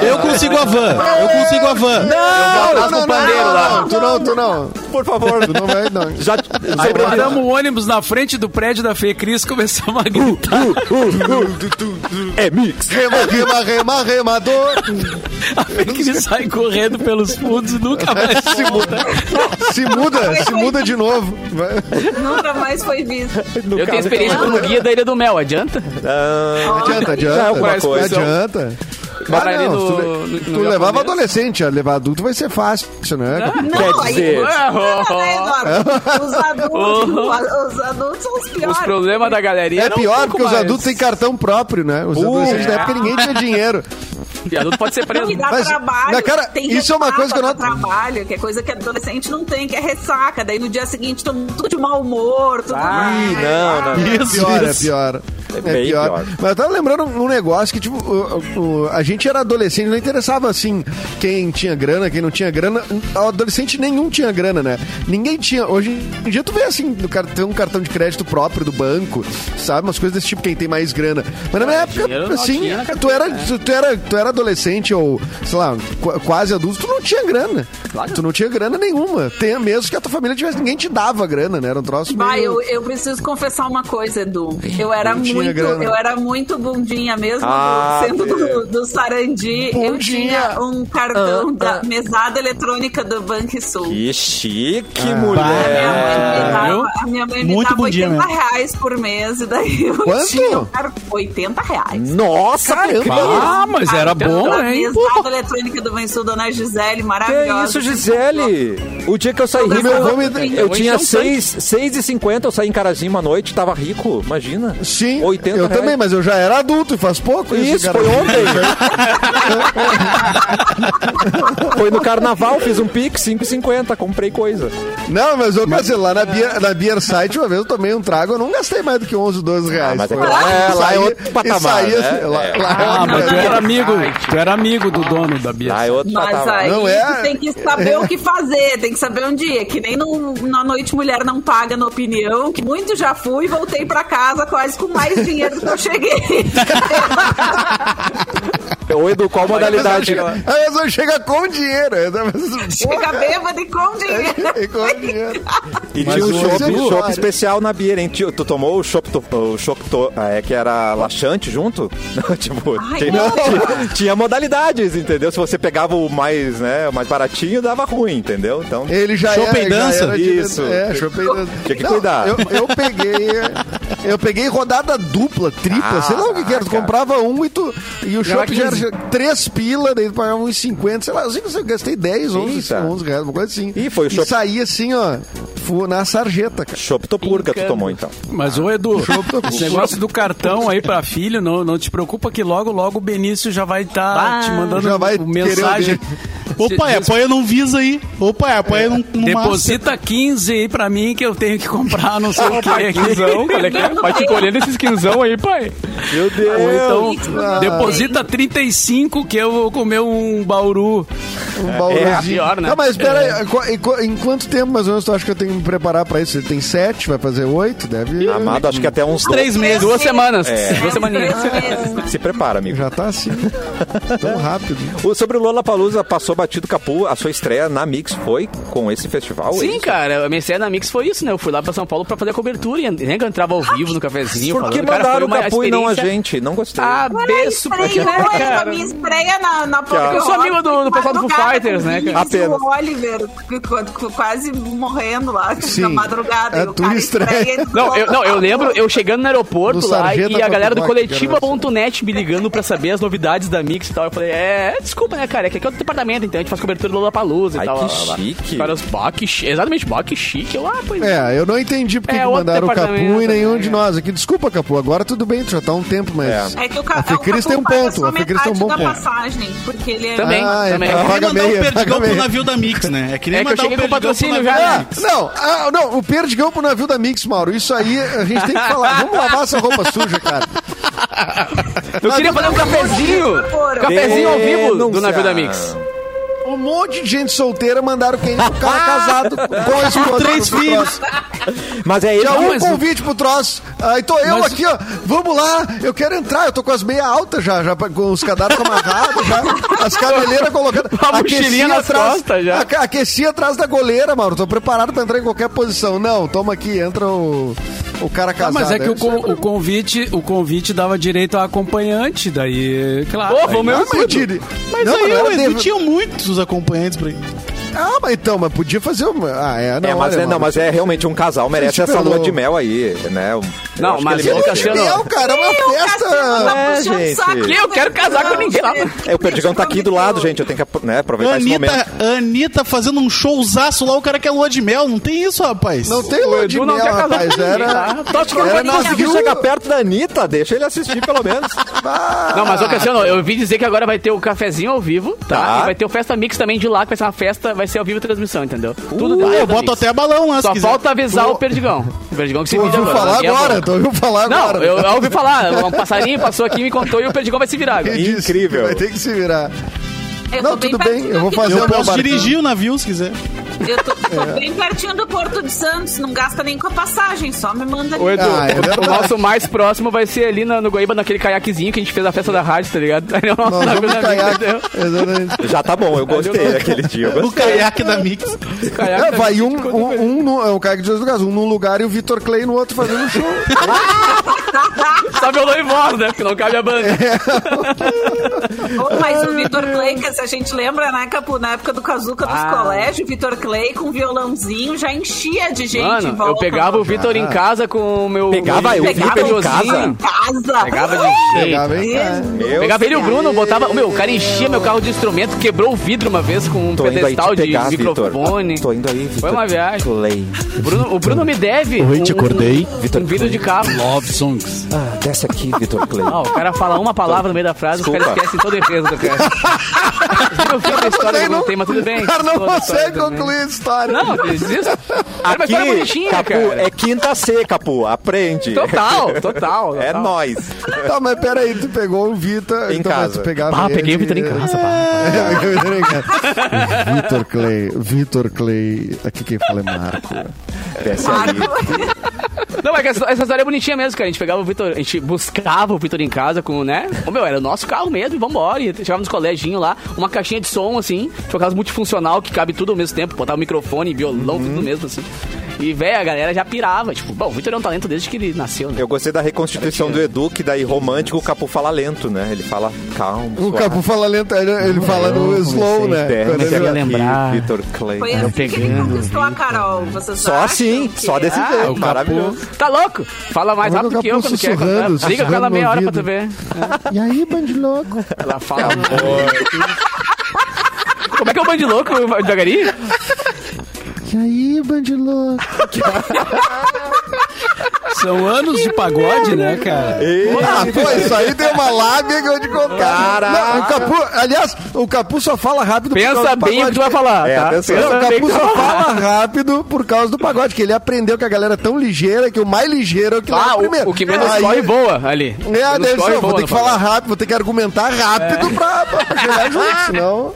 Eu consigo a van. Eu consigo a van. Não, não, não, pandeiro não, lá. não, tu não, tu não. Por favor. Tu não vai, não. Já Aí paramos o ônibus na frente do prédio da Fê Cris começamos a gritar. É mix. Rema, rema, rema, remador. A Fê Cris sai correndo pelos fundos e nunca mais Se muda, se muda, se muda de novo. Nunca mais foi visto. Eu tenho experiência como guia da Ilha do Mel, adianta? Ah, Adianta, é adianta. Não coisa. adianta. Botar Ah, não, no- tu, no- no tu levava adolescente, a levar adulto vai ser fácil, né? Quer Não, aí- dizer- Né? [LAUGHS] Os adultos, os adultos são os piores. Os problemas da galerinha É um pior porque os mais. adultos têm cartão próprio, né? Os adolescentes na época ninguém tinha [LAUGHS] dinheiro. E adulto pode ser preso. Não, dá Mas, trabalho. na cara, tem isso é uma coisa que eu não- trabalho, que é coisa que adolescente não tem, que é ressaca. Daí no dia seguinte todo mundo tudo de mau humor, tudo Ih, não, não. É Isso, pior, é isso. pior. É, bem pior. pior. Mas eu tava lembrando um negócio que, tipo, o- o- a gente era adolescente, não interessava, assim, quem tinha grana, quem não tinha grana. Adolescente nenhum tinha grana, né? Ninguém tinha. Hoje em dia tu vê, assim, tem um cartão de crédito próprio do banco, sabe? Umas coisas desse tipo, quem tem mais grana. Mas na minha dinheiro época, assim, tinha tu era, né? tu, tu era, tu era adolescente ou, sei lá, qu- quase adulto, tu não tinha grana. Claro. Tu não tinha grana nenhuma. Tem mesmo que a tua família tivesse, ninguém te dava grana, né? Era um troço Vai, meio... eu, eu preciso confessar uma coisa, Edu. Eu era muito, grana. eu era muito bundinha mesmo, Ah, sendo do, do Sarandi. Eu Bundinha. tinha um cartão da mesada eletrônica do Banco Sul. Que chique, Minha mãe me mulher. dava, a minha mãe me Muito dava bundinha 80 mesmo. reais por mês, e daí eu Quanto? [LAUGHS] tinha um car- 80 reais. Nossa, Caramba. Ah, mas era bom, A hein? mesada eletrônica do Banco Sul, Dona Gisele, Que maravilhosa. isso, Gisele? O dia que eu saí rico, eu, eu tinha Então, 6,50, eu saí em Carazinho uma noite, tava rico, imagina. Sim, 80 Eu reais. também, mas eu já era adulto e faz pouco. Isso, cara. foi ontem. [LAUGHS] foi no carnaval, fiz um pix, 5,50, comprei coisa. Não, mas eu dizer, lá na Beer, na Beer Site, uma vez eu tomei um trago, eu não gastei mais do que 11, 12 reais. Ah, mas é lá é- lá é outro patamar, aí, né? lá- É. lá é Ah, outro mas tu era amigo, tu era amigo do dono da Bia. Ah, é outro Mas patamar. aí Não é? tem que saber o que fazer, tem que saber um dia. Que nem no, na Noite Mulher Não Paga na opinião, que muito já fui e voltei pra casa quase com mais dinheiro do que eu cheguei. [LAUGHS] Ô, Edu, qual modalidade? A pessoa chega com dinheiro. Chega bêbado e com dinheiro. E com dinheiro. E Mas tinha um o chopp especial na Beer, hein? Tio, Tu tomou o chopp, o chopp to- ah, é, que era laxante junto? [LAUGHS] tipo, Ai, tinha, não. [LAUGHS] tinha- tinha modalidades, entendeu? Se você pegava o mais, né, o mais baratinho, dava ruim, entendeu? Então, Ele já Chopp era, e já dança? era de- Isso. É, chopp e dança. Tinha que Não, cuidar. Eu, eu peguei. Eu peguei rodada dupla, tripla, Ah, sei lá o que, que era. Tu cara. comprava um e tu. E o chopp já era 15. Três pila, daí tu pagava uns 50, sei lá, eu sei que eu gastei 10, 11, Eita. 11 reais, uma coisa assim. Ih, foi o e chopp- saía assim, ó, fu- na sarjeta, cara. chopp topurca tu tomou, então. Mas, ô Edu, esse negócio do cartão aí pra filho, não, não te preocupa que logo, logo o Benício já vai estar Bah, te mandando já vai mensagem. querer pai, Diz- apoia num Visa aí. Ô pai, apoia num, num Master. Deposita 15 aí pra mim que eu tenho que comprar não sei o que aqui. Quinzão, qual é que é? Vai te colhendo esses quinzão aí, pai. Meu Deus! Ou então, deposita 35 que eu vou comer um bauru. Um baúzinho. pior, né? Não, mas espera aí, qu- em, qu- em quanto tempo mais ou menos tu acha que eu tenho que me preparar pra isso? Você tem sete, vai fazer oito? Deve. Amado, acho que até uns Três meses. Duas semanas. É. Duas semaninhas. Se prepara, amigo. Já tá assim. Tão rápido. O- Sobre o Lola Palusa, passou batido capu. A sua estreia na Mix foi com esse festival? é Sim, isso? cara, a minha estreia na Mix foi isso, né? Eu fui lá pra São Paulo pra fazer a cobertura e né, que eu entrava ao vivo no cafezinho. Por que falando. Cara, mandaram o capu e não a gente? Não gostei. Abenço, Estreia, [LAUGHS] né, a cara? minha estreia na, na Que ó. Eu sou amigo do- do pessoal do Foo Fighters, né, Apenas. O Oliver, qu- qu- quase morrendo lá Sim, na madrugada. tua cara estreia. Não eu, não, eu lembro eu chegando no aeroporto No lá e a galera do coletiva.net me ligando pra saber as novidades da Mix e tal. Eu falei, é, desculpa, né, cara? É que aqui é outro departamento, então a gente faz cobertura do Lollapalooza e Ai, tal. que lá, lá, lá. chique. Caras, bah, que chi- exatamente, bah, que chique. Eu, ah, pois É, eu não entendi porque É, mandaram o Capu e nenhum né? de nós aqui. Desculpa, Capu, agora tudo bem, tu já tá há um tempo, mas. É. É que o, ca- A Fecris tem um Capu ponto, só a Fecris tem um bom da ponto. passagem, porque ele é... Também, Ah, é também. É que nem mandar meia, o Perdigão pro meia. navio da Mix, né? É que nem É que eu mandar o Perdigão pro patrocínio navio já, da né? Mix. Não, ah, não, o perdigão pro navio da Mix, Mauro. Isso aí a gente tem que falar. Vamos lavar essa roupa suja, cara. Eu queria fazer um cafezinho. Cafezinho ao vivo do navio da Mix. Um monte de gente solteira mandaram quem? Cara casado [LAUGHS] com a esposa. três filhos. Mas é ele Já um convite pro troço. Aí tô eu Mas- aqui, ó. Vamos lá, eu quero entrar. Eu tô com as meias altas já, já com os cadarços amarrados, já. As cabeleiras colocadas. [LAUGHS] Uma mochilinha nas costas já. aque- Aqueci atrás da goleira, Mauro. Tô preparado pra entrar em qualquer posição. Não, toma aqui, entra o, o cara Ah, casado. mas é que o, con- o convite, o convite dava direito a acompanhante, daí, claro. Pô, aí- vamos Ah, eu mas eu Não, aí não David- tinha muitos acompanhantes pra ir. Ah, mas então, mas podia fazer uma. Ah, é, não. é, mas, olha, é, não, mas é realmente um casal, merece essa lua de mel aí, né? Não, que mas ele o merece. Cassiano- Meu, cara, é uma festa. É, gente. Eu quero casar com ninguém lá. É, o Perdigão tá aqui do lado, gente. Eu tenho que né, aproveitar esse momento. Anitta, Anitta fazendo um showzaço lá, o cara quer lua de mel. Não tem isso, rapaz. Não tem lua de não mel, quer casar rapaz. Era. tá? Tô te Era Ele conseguiu viu- chegar perto da Anitta, deixa ele assistir pelo menos. [LAUGHS] Não, mas ô Cassiano, eu vi dizer que agora vai ter o cafezinho ao vivo, tá? Tá. E vai ter o Festa Mix também de lá, que vai ser uma festa, vai ser ao vivo a transmissão, entendeu? Tudo Uh, eu boto até balão lá, Só falta avisar o Perdigão. O Perdigão que se Tu ouviu agora. falar é agora. Tu ouviu falar Não, agora. eu, eu ouvi falar. Um passarinho passou aqui, me contou e o Perdigão vai se virar agora. Incrível. Vai ter que se virar. Eu Não, tudo pertinho bem, eu vou fazer do- o Eu meu posso barquinho. dirigir o navio se quiser. Eu tô, tô bem pertinho do Porto de Santos, não gasta nem com a passagem, só me manda ali. Ô, Edu, Ah, é o- nosso mais próximo vai ser ali na- no Guaíba, naquele caiaquezinho que a gente fez a festa da rádio, tá ligado? [LAUGHS] Aí é o nosso vamos da caiaque. Mix? Exatamente. Já tá bom, eu gostei aquele dia. O caiaque da Mix. Caiaque É, da vai Mix, um, quando um, vem. um, no- é o Caio de Jesus do Caso, um num lugar e o Vitor Clay no outro fazendo um show. Só violão e voz, né? Porque não cabe a banda. [LAUGHS] Ô, mas o Vitor Clay, que se a gente lembra, né, Capu, na época do Kazuca dos Ah. colégios, o Vitor Clay com violãozinho, já enchia de gente em Mano, volta. eu pegava o Vitor em casa com o meu. Pegava eu, Vitor em casa? em casa. Pegava de jeito. Pegava em Pegava ele e o Bruno, botava. Meu, o cara enchia meu carro de instrumento, quebrou o vidro uma vez com um Tô indo aí pedestal de pegar, microfone. Vitor. Tô indo aí, Vitor. Foi uma viagem. Clay. O Bruno, o Bruno me deve. Oi, te acordei. Um, um vidro de carro. Love Songs. Ah, desce aqui, Vitor Clay. Ah, o cara fala uma palavra no meio da frase, os Desculpa. caras esquecem toda a defesa do cara. Eu fiz a história que eu contei, mas tudo bem. O cara não consegue concluir a história. Não. [LAUGHS] Era uma Aqui, história bonitinha, Capu, cara. é quinta C, Capu. Aprende. Total, [LAUGHS] total. É total. nóis. Tá, mas peraí, tu pegou o Vitor. Em então, casa. Tu pegava Ah, peguei o Vitor em casa, pá. É, [LAUGHS] peguei o Vitor em casa. Vitor Clay, Vitor Clay. Aqui quem fala é Marco. Aí. Não, mas essa, essa história é bonitinha mesmo, cara. A gente pegava o Vitor, a gente buscava o Vitor em casa com, né? Ô, meu, era o nosso carro mesmo e vambora. E chegava nos coleginhos lá, uma caixinha de som, assim, tipo aquelas multifuncional que cabe tudo ao mesmo tempo, botava microfone, violão, tudo mesmo, assim. E, velho, a galera já pirava. Tipo, bom, o Vitor é um talento desde que ele nasceu, né? Eu gostei da reconstituição do Edu, que daí romântico o Capu fala lento, né? Ele fala calmo. O suave. Capu fala lento, ele, ele fala no slow, né? Comecei Quando ele- lembrar. Vitor Clay. Foi assim que ele pegando, conquistou a Carol. Vocês Só acham assim, que só é? desse Ah, jeito. Capu- Maravilhoso. Tá louco? Fala mais rápido que eu quando quer sussurrando, contar. Liga com ela meia hora pra tu ver. E aí, bande louco? Ela fala. Como é que é o band louco, devagarinho? E aí, bande louco? São anos de pagode, né, cara? Ah, pô, isso aí tem uma lábia que eu te contar. O Capu, aliás, o Capu só fala rápido por Pensa causa do bem o que tu vai falar, É, tá? atenção. Não, o Pensa bem Capu o que tu só vai falar. fala rápido por causa do pagode, que ele aprendeu que a galera é tão ligeira que o mais ligeiro é o que leva Ah, primeiro. o, o que menos Aí- corre voa ali. É, Menos deve corre ser, vou ter no que falar pagode. rápido, vou ter que argumentar rápido pra, pra, pra chegar junto, senão,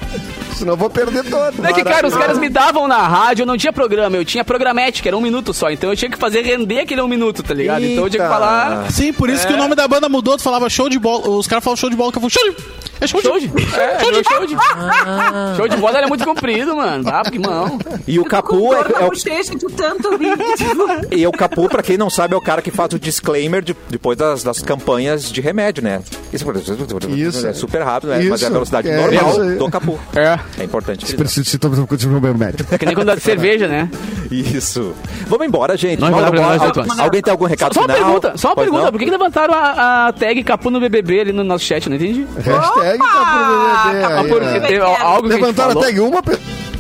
senão eu vou perder todo. É que, cara, os caras me davam na rádio, eu não tinha programa, eu tinha programete, que era um minuto só. Então eu tinha que fazer render aquele um minuto, tá ligado? Então eu tinha que Eita. falar. Sim, por isso que o nome da banda mudou. Tu falava show de bola. Os caras falam show de bola, que eu falo show de. É show de. Show de. [LAUGHS] É, show de. Show de, show de bola era muito comprido, mano. Tá, porque não. E o Capu é, na é o de tanto [LAUGHS] tipo, E o Capu, pra quem não sabe, é o cara que faz o disclaimer de- depois das, das campanhas de remédio, né? Isso, Isso. é super rápido, né? Mas é a Isso. velocidade É normal isso do Capu. É. É importante. frisar. Preciso se tomar um meu médico. É que nem quando dá de cerveja, né? Isso. Vamos embora, gente. Nós Vamos embora. nós Al- voltamos. Alguém tem algum recado Só uma final? pergunta, só uma Pois pergunta. não? Por que, que levantaram a, a tag Capu no BBB ali no nosso chat? Não entendi. [LAUGHS] Hashtag Capu no BBB. A gente Levantaram falou. até uma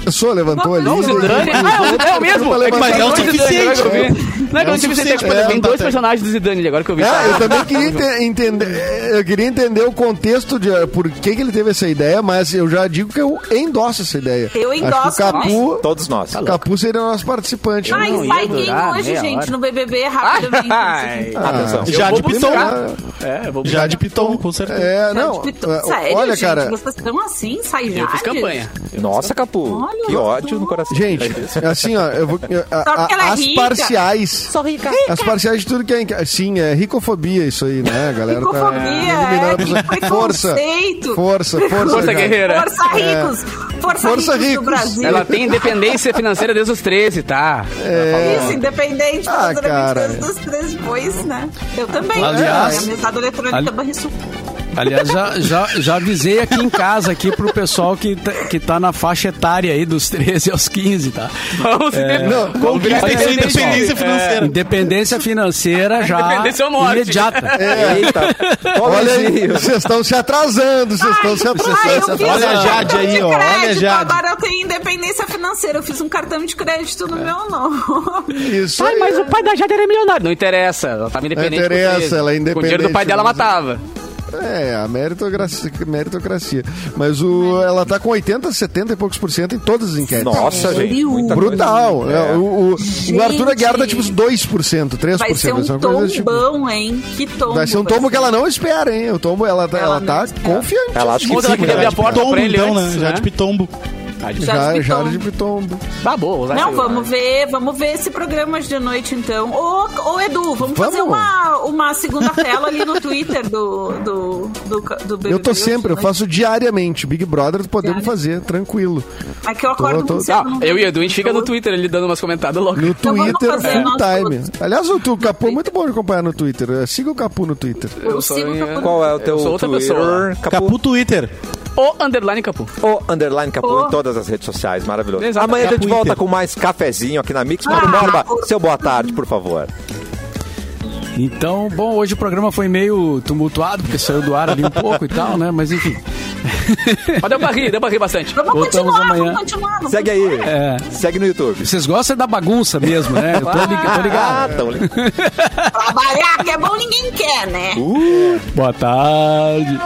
pessoa, levantou ali. Não, o Zidane. Ah, Zidane é o mesmo. É que Mas é o suficiente. Não é que eu não tive certeza, tipo, É, tem tá dois certo. personagens do Zidane ali, agora que eu vi. É, eu também queria ente- entender, eu queria entender o contexto de eh, por que, que ele teve essa ideia, mas eu já digo que eu endosso essa ideia. Eu endosso Acho que o Capu, Todos nós. o Capu seria o nosso participante. Mas não vai quem hoje, gente, hora. no BBB, rapidamente. [LAUGHS] Ai. Ah, Atenção. Já vou de Piton. É, vou Já de Piton, com certeza. É, não. Sério, olha, gente, cara. vocês estão assim, sai Eu fiz campanha. Nossa, Capu. Olha, que ódio no coração. Gente, assim, ó, eu vou. é as parciais. Só rica. As parciais de tudo que é. Sim, é ricofobia isso aí, né? A galera Ricofobia, tá. é, a. Força. Força, força. Força cara. guerreira. Força ricos. Força, Força ricos, ricos. do Brasil. Ela tem independência financeira desde os 13, tá? Isso, independente Ah, dos cara. dos três depois, né? Eu também. Aliás- Minha mesada eletrônica Ali- Banrisul. Aliás, já, já, já avisei aqui em casa aqui pro pessoal que tá, que tá na faixa etária aí dos 13 aos 15, tá? Vamos É, se Não, Conquista independente. independência financeira. Independência financeira já Independência ou morte. imediata. Eita. Olha aí, vocês estão se atrasando, vocês estão se atrasando. Olha a Jade aí, de ó, olha a Jade. Agora eu tenho independência financeira. Eu fiz um cartão de crédito no meu nome. Isso Ai, aí. mas o pai da Jade era milionário. Não interessa. Ela tava independente. Não interessa, ela é Com o dinheiro do independente, pai dela mas- matava. É, a meritocracia, meritocracia. Mas o, ela tá com 80, 70 e poucos por cento em todas as enquetes. Nossa, gente. Muita Brutal. coisa. É, O, o, o Arthur Aguiar dá Gente. tipo uns 2%, 3%. Vai ser um São coisas, tipo- tombão, hein? Que tombo. Vai ser um tombo que ela não espera, hein? O tombo, ela, tá- Ela ela tá espera. confiante. Ela acha que Quando ela sim, queria né? abrir a porta Pitombo, pra ele então, antes, né? Já né? de Pitombo. Já Já, de já pitombo. de pitombo. Tá bom, Não, vamos ver, vamos ver esse programa hoje de noite, então. Ô, ô Edu, vamos, fazer Vamos. uma, uma segunda tela ali no Twitter do, do, do, do BBB Eu tô sempre, eu de faço diariamente. Big Brother podemos Diário. fazer, tranquilo. É que eu acordo Tô- tô- cedo. Ah, eu e Edu, a gente fica no. Twitter ali dando umas comentadas loucas. No Então Twitter, fazer full time. todos. Aliás, o, tu- o Capu é muito bom de acompanhar no Twitter. Siga o Capu no Twitter. Eu sou sigo o Capu. Qual é o teu Eu sou outra Twitter? pessoa. Capu? Capu Twitter. O underline Capu. O underline Capu Oh. em todas as redes sociais, maravilhoso. Exato. Amanhã a gente Capu volta Inter. com mais cafezinho aqui na Mix. Mauro Ah, Borba, Capu. seu boa tarde, por favor. Então, bom, hoje o programa foi meio tumultuado, porque saiu do ar ali um [LAUGHS] pouco e tal, né? Mas enfim. Mas deu pra rir, deu pra rir bastante. Vamos Voltamos continuar, amanhã. vamos continuar. vamos Segue aí. É. Segue no YouTube. Vocês gostam da bagunça mesmo, né? Eu tô, tô Ah, ligado. [LAUGHS] tão li- Trabalhar que é bom ninguém quer, né? Boa tarde.